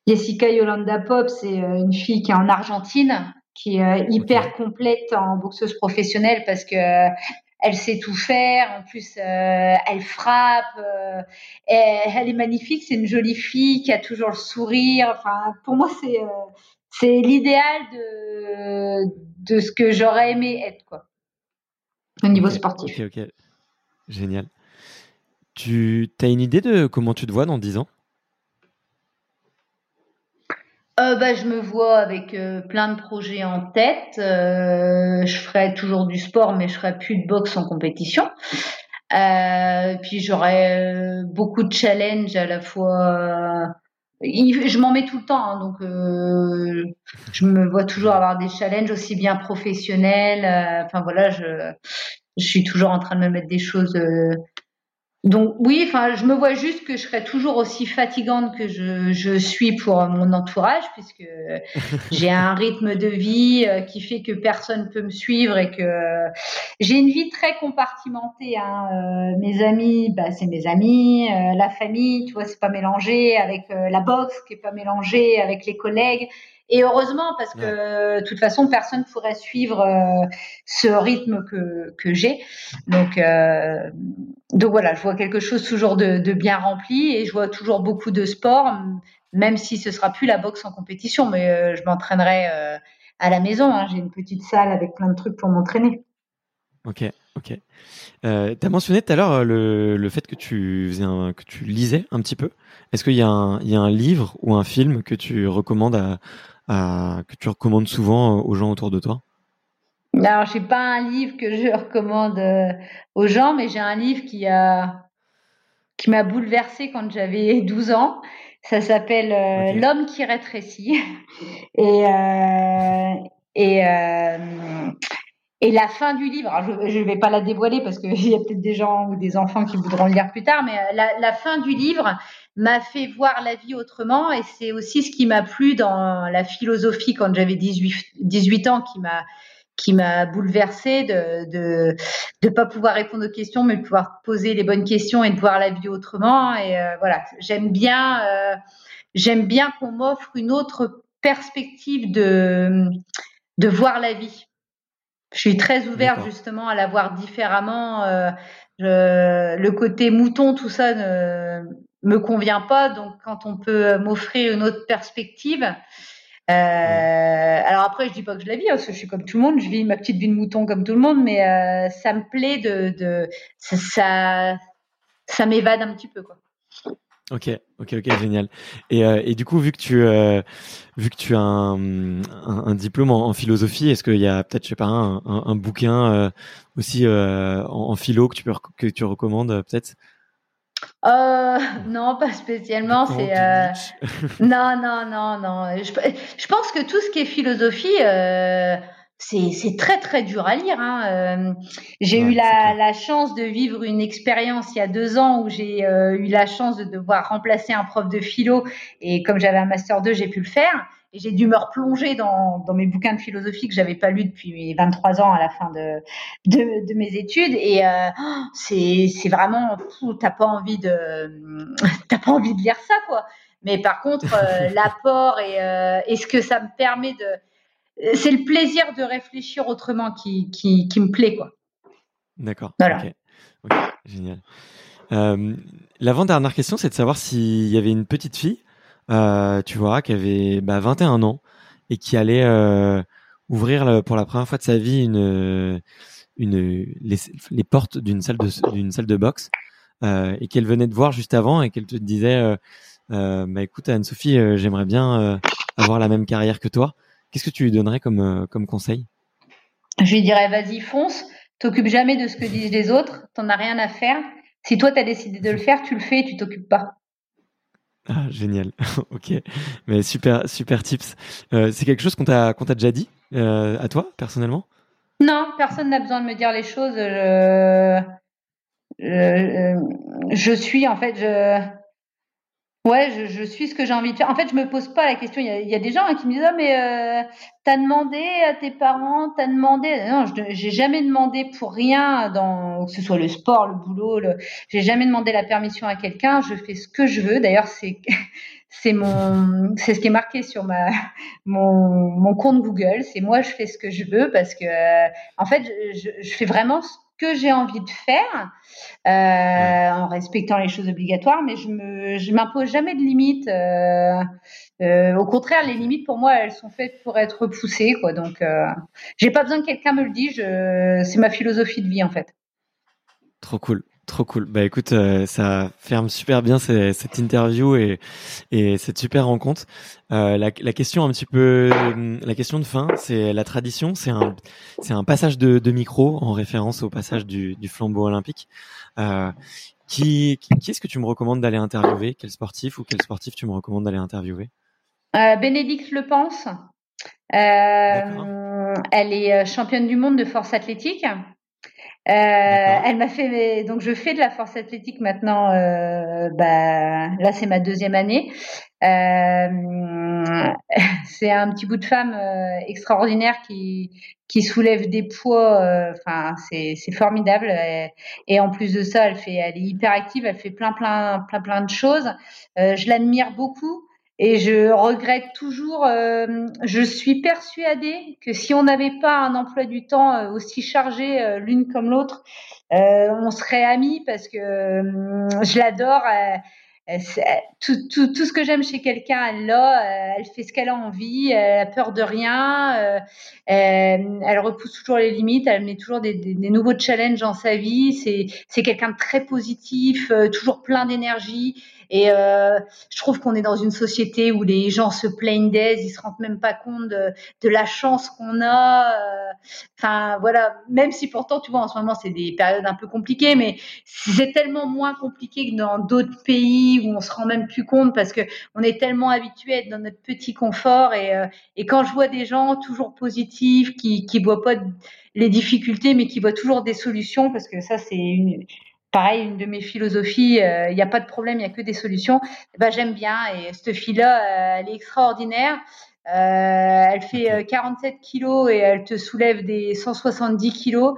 Jessica Yolanda Pop. C'est une fille qui est en Argentine, qui est hyper complète en boxeuse professionnelle parce que elle sait tout faire. En plus, euh, elle frappe. euh, elle est magnifique. C'est une jolie fille qui a toujours le sourire. Enfin, pour moi, c'est euh, c'est l'idéal de de ce que j'aurais aimé être quoi au niveau sportif. Ok, ok. Génial. Tu as une idée de comment tu te vois dans 10 ans? Euh, bah, je me vois avec euh, plein de projets en tête. Euh, je ferai toujours du sport, mais je ferai plus de boxe en compétition. Euh, puis j'aurai euh, beaucoup de challenges à la fois. Je m'en mets tout le temps, hein, donc je me vois toujours avoir des challenges aussi bien professionnels. Enfin voilà, je suis toujours en train de me mettre des choses. Donc oui, enfin, je me vois juste que je serai toujours aussi fatigante que je, je suis pour mon entourage, puisque j'ai un rythme de vie euh, qui fait que personne peut me suivre et que j'ai une vie très compartimentée. Hein. Euh, mes amis, bah, c'est mes amis, euh, la famille, tu vois, c'est pas mélangé avec euh, la boxe, qui est pas mélangée avec les collègues. Et heureusement, parce que de toute façon, personne ne pourrait suivre euh, ce rythme que, que j'ai. Donc, euh, donc voilà, je vois quelque chose toujours de, de bien rempli et je vois toujours beaucoup de sport, même si ce sera plus la boxe en compétition, mais euh, je m'entraînerai à la maison. hein. J'ai une petite salle avec plein de trucs pour m'entraîner. Ok, ok. Euh, tu as mentionné tout à l'heure le, le fait que tu, faisais un- que tu lisais un petit peu. Est-ce qu'il y, a un- il y a un livre ou un film que tu recommandes à- que tu recommandes souvent euh, aux gens autour de toi? Alors, j'ai pas un livre que je recommande euh, aux gens, mais j'ai un livre qui a qui m'a bouleversée quand j'avais 12 ans. Ça s'appelle euh. L'homme qui rétrécit. Et euh, et et la fin du livre, alors je ne vais pas la dévoiler parce qu'il y a peut-être des gens ou des enfants qui voudront le lire plus tard, mais la, la fin du livre m'a fait voir la vie autrement et c'est aussi ce qui m'a plu dans la philosophie quand j'avais 18, 18 ans qui m'a qui m'a bouleversée de de de pas pouvoir répondre aux questions mais de pouvoir poser les bonnes questions et de voir la vie autrement. Et euh, voilà j'aime bien euh, j'aime bien qu'on m'offre une autre perspective de de voir la vie. Je suis très ouverte justement à la voir différemment euh, je- le côté mouton tout ça ne me convient pas donc quand on peut m'offrir une autre perspective euh, alors après, je dis pas que je la vis, hein, parce que je suis comme tout le monde, je vis ma petite vie de mouton comme tout le monde, mais euh, ça me plaît de, de ça, ça, m'évade un petit peu quoi. Ok, ok, ok, génial. Et, euh, et du coup, vu que tu, euh, vu que tu as un, un, diplôme en, philosophie, est-ce qu'il y a peut-être, je sais pas, un, un, bouquin euh, aussi euh, en, en philo que tu peux que tu recommandes euh, peut-être? Euh, non, pas spécialement. C'est euh, non, non, non, non. Je, je pense que tout ce qui est philosophie, euh, c'est très très dur à lire. Hein. Euh, j'ai Ouais, eu la, la chance de vivre une expérience il y a deux ans où j'ai euh, eu la chance de devoir remplacer un prof de philo et comme j'avais un master 2, j'ai pu le faire. Et j'ai dû me replonger dans, dans mes bouquins de philosophie que j'avais pas lus depuis mes 23 ans à la fin de, de, de mes études. Et euh, oh, c'est vraiment, t'as pas envie de, t'as pas envie de lire ça, quoi. Mais par contre, l'apport et, et ce que ça me permet de, c'est le plaisir de réfléchir autrement qui, qui, qui me plaît, quoi. D'accord. Voilà. Génial. L'avant-dernière question, c'est de savoir s'il y avait une petite fille, tu vois, qui avait bah, 21 ans et qui allait ouvrir pour la première fois de sa vie une les, portes d'une salle de boxe euh, et qu'elle venait de voir juste avant et qu'elle te disait euh, euh, bah écoute Anne-Sophie j'aimerais bien avoir la même carrière que toi. Qu'est-ce que tu lui donnerais comme comme conseil? Je lui dirais vas-y fonce. T'occupes jamais de ce que disent les autres. T'en as rien à faire. Si toi tu as décidé de le faire tu le fais et tu t'occupes pas ah, génial. ok. Mais super, super tips. c'est quelque chose qu'on t'a, qu'on t'a déjà dit à toi, personnellement? Non, personne n'a besoin de me dire les choses. Je, je, suis en fait, je, ouais, je, suis ce que j'ai envie de faire. En fait, je me pose pas la question. Il y a, des gens hein, qui me disent, ah, mais euh, t'as demandé à tes parents, t'as demandé. Non, j'ai jamais demandé pour rien, dans que ce soit le sport, le boulot. Le... J'ai jamais demandé la permission à quelqu'un. Je fais ce que je veux. D'ailleurs, c'est c'est mon, c'est ce qui est marqué sur ma, mon, mon compte Google. C'est moi, je fais ce que je veux parce que, euh, en fait, je, je, fais vraiment ce que j'ai envie de faire euh, en respectant les choses obligatoires, mais je me, je m'impose jamais de limites. Euh, euh, au contraire, les limites pour moi, elles sont faites pour être poussées, quoi. Donc, j'ai pas besoin que quelqu'un me le dise. C'est ma philosophie de vie, en fait. Trop cool. Trop cool. Bah écoute, euh, ça ferme super bien cette, interview et, et cette super rencontre. Euh, la, la, question un petit peu, la question de fin, c'est la tradition. C'est un, c'est un passage de, de, micro en référence au passage du, du flambeau olympique. Euh, qui, qui, est-ce que tu me recommandes d'aller interviewer? Quel sportif ou quel sportif tu me recommandes d'aller interviewer? Bénédicte Le Pense. elle est championne du monde de force athlétique. Euh, elle m'a fait donc je fais de la force athlétique maintenant. Euh, bah, là c'est ma deuxième année. Euh, c'est un petit bout de femme euh, extraordinaire qui qui soulève des poids. Euh, enfin c'est c'est formidable. Et, et, en plus de ça, elle fait elle est hyper active. Elle fait plein plein plein plein de choses. je l'admire beaucoup. Et je regrette toujours, euh, je suis persuadée que si on n'avait pas un emploi du temps euh, aussi chargé euh, l'une comme l'autre, on serait amis parce que je l'adore. Tout, ce que j'aime chez quelqu'un, elle l'a, elle fait ce qu'elle a envie, elle a peur de rien, elle repousse toujours les limites, elle met toujours des, des nouveaux challenges dans sa vie. C'est quelqu'un de très positif, toujours plein d'énergie. Et euh, je trouve qu'on est dans une société où les gens se plaignent d'aise, ils se rendent même pas compte de, la chance qu'on a. Euh, enfin voilà, même si pourtant tu vois en ce moment c'est des périodes un peu compliquées, mais c'est tellement moins compliqué que dans d'autres pays où on se rend même plus compte parce que on est tellement habitué à être dans notre petit confort. Et, euh, et quand je vois des gens toujours positifs, qui qui voient pas les difficultés, mais qui voient toujours des solutions, parce que ça c'est une pareil, une de mes philosophies, euh, il n'y a pas de problème, il n'y a que des solutions. Eh ben, j'aime bien et cette fille-là, euh, elle est extraordinaire. Euh, elle fait 47 kilos et elle te soulève des 170 kilos.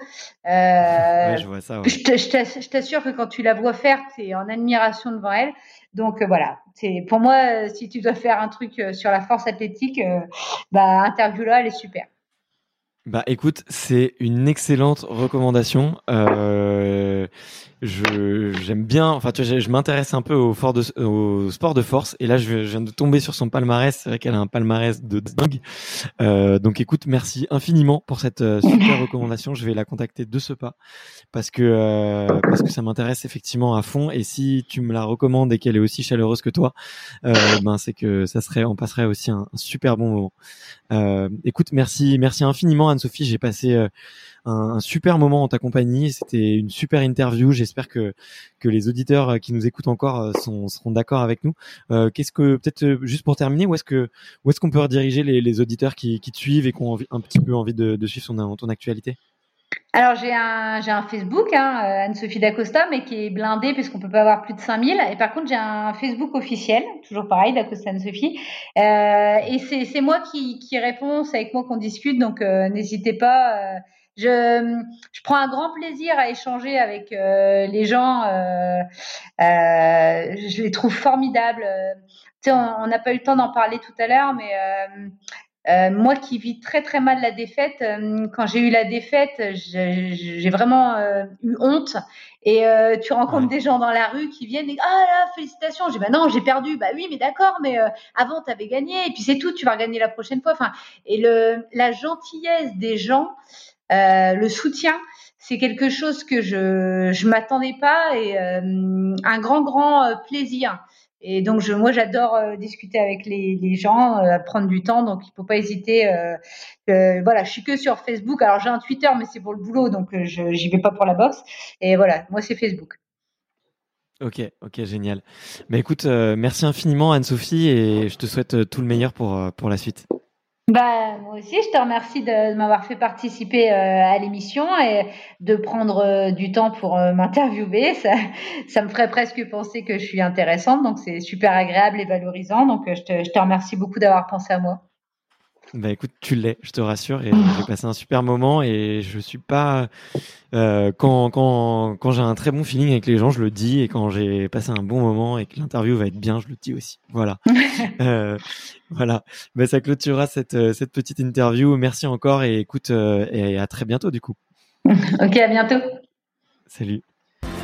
Ouais, je vois ça. Ouais. Je t'assure que quand tu la vois faire, tu es en admiration devant elle. Donc voilà, c'est pour moi, si tu dois faire un truc sur la force athlétique, bah interview-là, elle est super. Bah écoute, c'est une excellente recommandation. Euh, je j'aime bien. Enfin, tu vois, je, m'intéresse un peu au, fort de, au sport de force. Et là, je, viens de tomber sur son palmarès. C'est vrai qu'elle a un palmarès de dingue. Euh, donc, écoute, merci infiniment pour cette euh, super recommandation. Je vais la contacter de ce pas parce que euh, parce que ça m'intéresse effectivement à fond. Et si tu me la recommandes et qu'elle est aussi chaleureuse que toi, euh, ben c'est que ça serait, on passerait aussi un, un super bon moment. Euh, écoute, merci, merci infiniment Anne-Sophie. J'ai passé un, super moment en ta compagnie. C'était une super interview. J'espère que que les auditeurs euh, qui nous écoutent encore euh, seront d'accord avec nous. Euh, qu'est-ce que peut-être juste pour terminer, où est-ce que où est-ce qu'on peut rediriger les, les auditeurs qui, qui, te suivent et qui ont un petit peu envie de, suivre son, ton actualité? Alors j'ai un j'ai un Facebook hein, Anne-Sophie Dacosta mais qui est blindé puisqu'on peut pas avoir plus de 5000 et par contre j'ai un Facebook officiel toujours pareil Dacosta Anne-Sophie. Et c'est c'est moi qui qui réponds c'est avec moi qu'on discute. Donc n'hésitez pas je, je prends un grand plaisir à échanger avec euh, les gens. Euh, euh, je les trouve formidables. Tu sais, on n'a pas eu le temps d'en parler tout à l'heure, mais moi qui vis très très mal la défaite, quand j'ai eu la défaite, j'ai vraiment eu honte. Et tu rencontres des gens dans la rue qui viennent et ah là félicitations. J'ai bah non j'ai perdu. Bah oui mais d'accord mais avant tu avais gagné et puis c'est tout tu vas regagner la prochaine fois. Enfin et le la gentillesse des gens, le soutien c'est quelque chose que je je m'attendais pas et un grand grand plaisir. Et donc, je, moi, j'adore euh, discuter avec les, gens, euh, prendre du temps. Donc, il faut pas hésiter. Euh, voilà, je suis que sur Facebook. Alors, j'ai un Twitter, mais c'est pour le boulot, donc je j'y vais pas pour la boxe. Et voilà, moi, c'est Facebook. Ok, ok, génial. Mais écoute, merci infiniment Anne-Sophie et je te souhaite tout le meilleur pour, pour la suite. Bah, moi aussi, je te remercie de, m'avoir fait participer euh, à l'émission et de prendre euh, du temps pour euh, m'interviewer. Ça, ça me ferait presque penser que je suis intéressante, donc c'est super agréable et valorisant. Donc, je te, je te remercie beaucoup d'avoir pensé à moi. Bah écoute, tu l'es, je te rassure, et j'ai passé un super moment et je suis pas euh, quand quand quand j'ai un très bon feeling avec les gens, je le dis et quand j'ai passé un bon moment et que l'interview va être bien, je le dis aussi. Voilà, euh, voilà. Bah, ça clôturera cette euh, cette petite interview. Merci encore et écoute euh, et à très bientôt du coup. ok, à bientôt. Salut.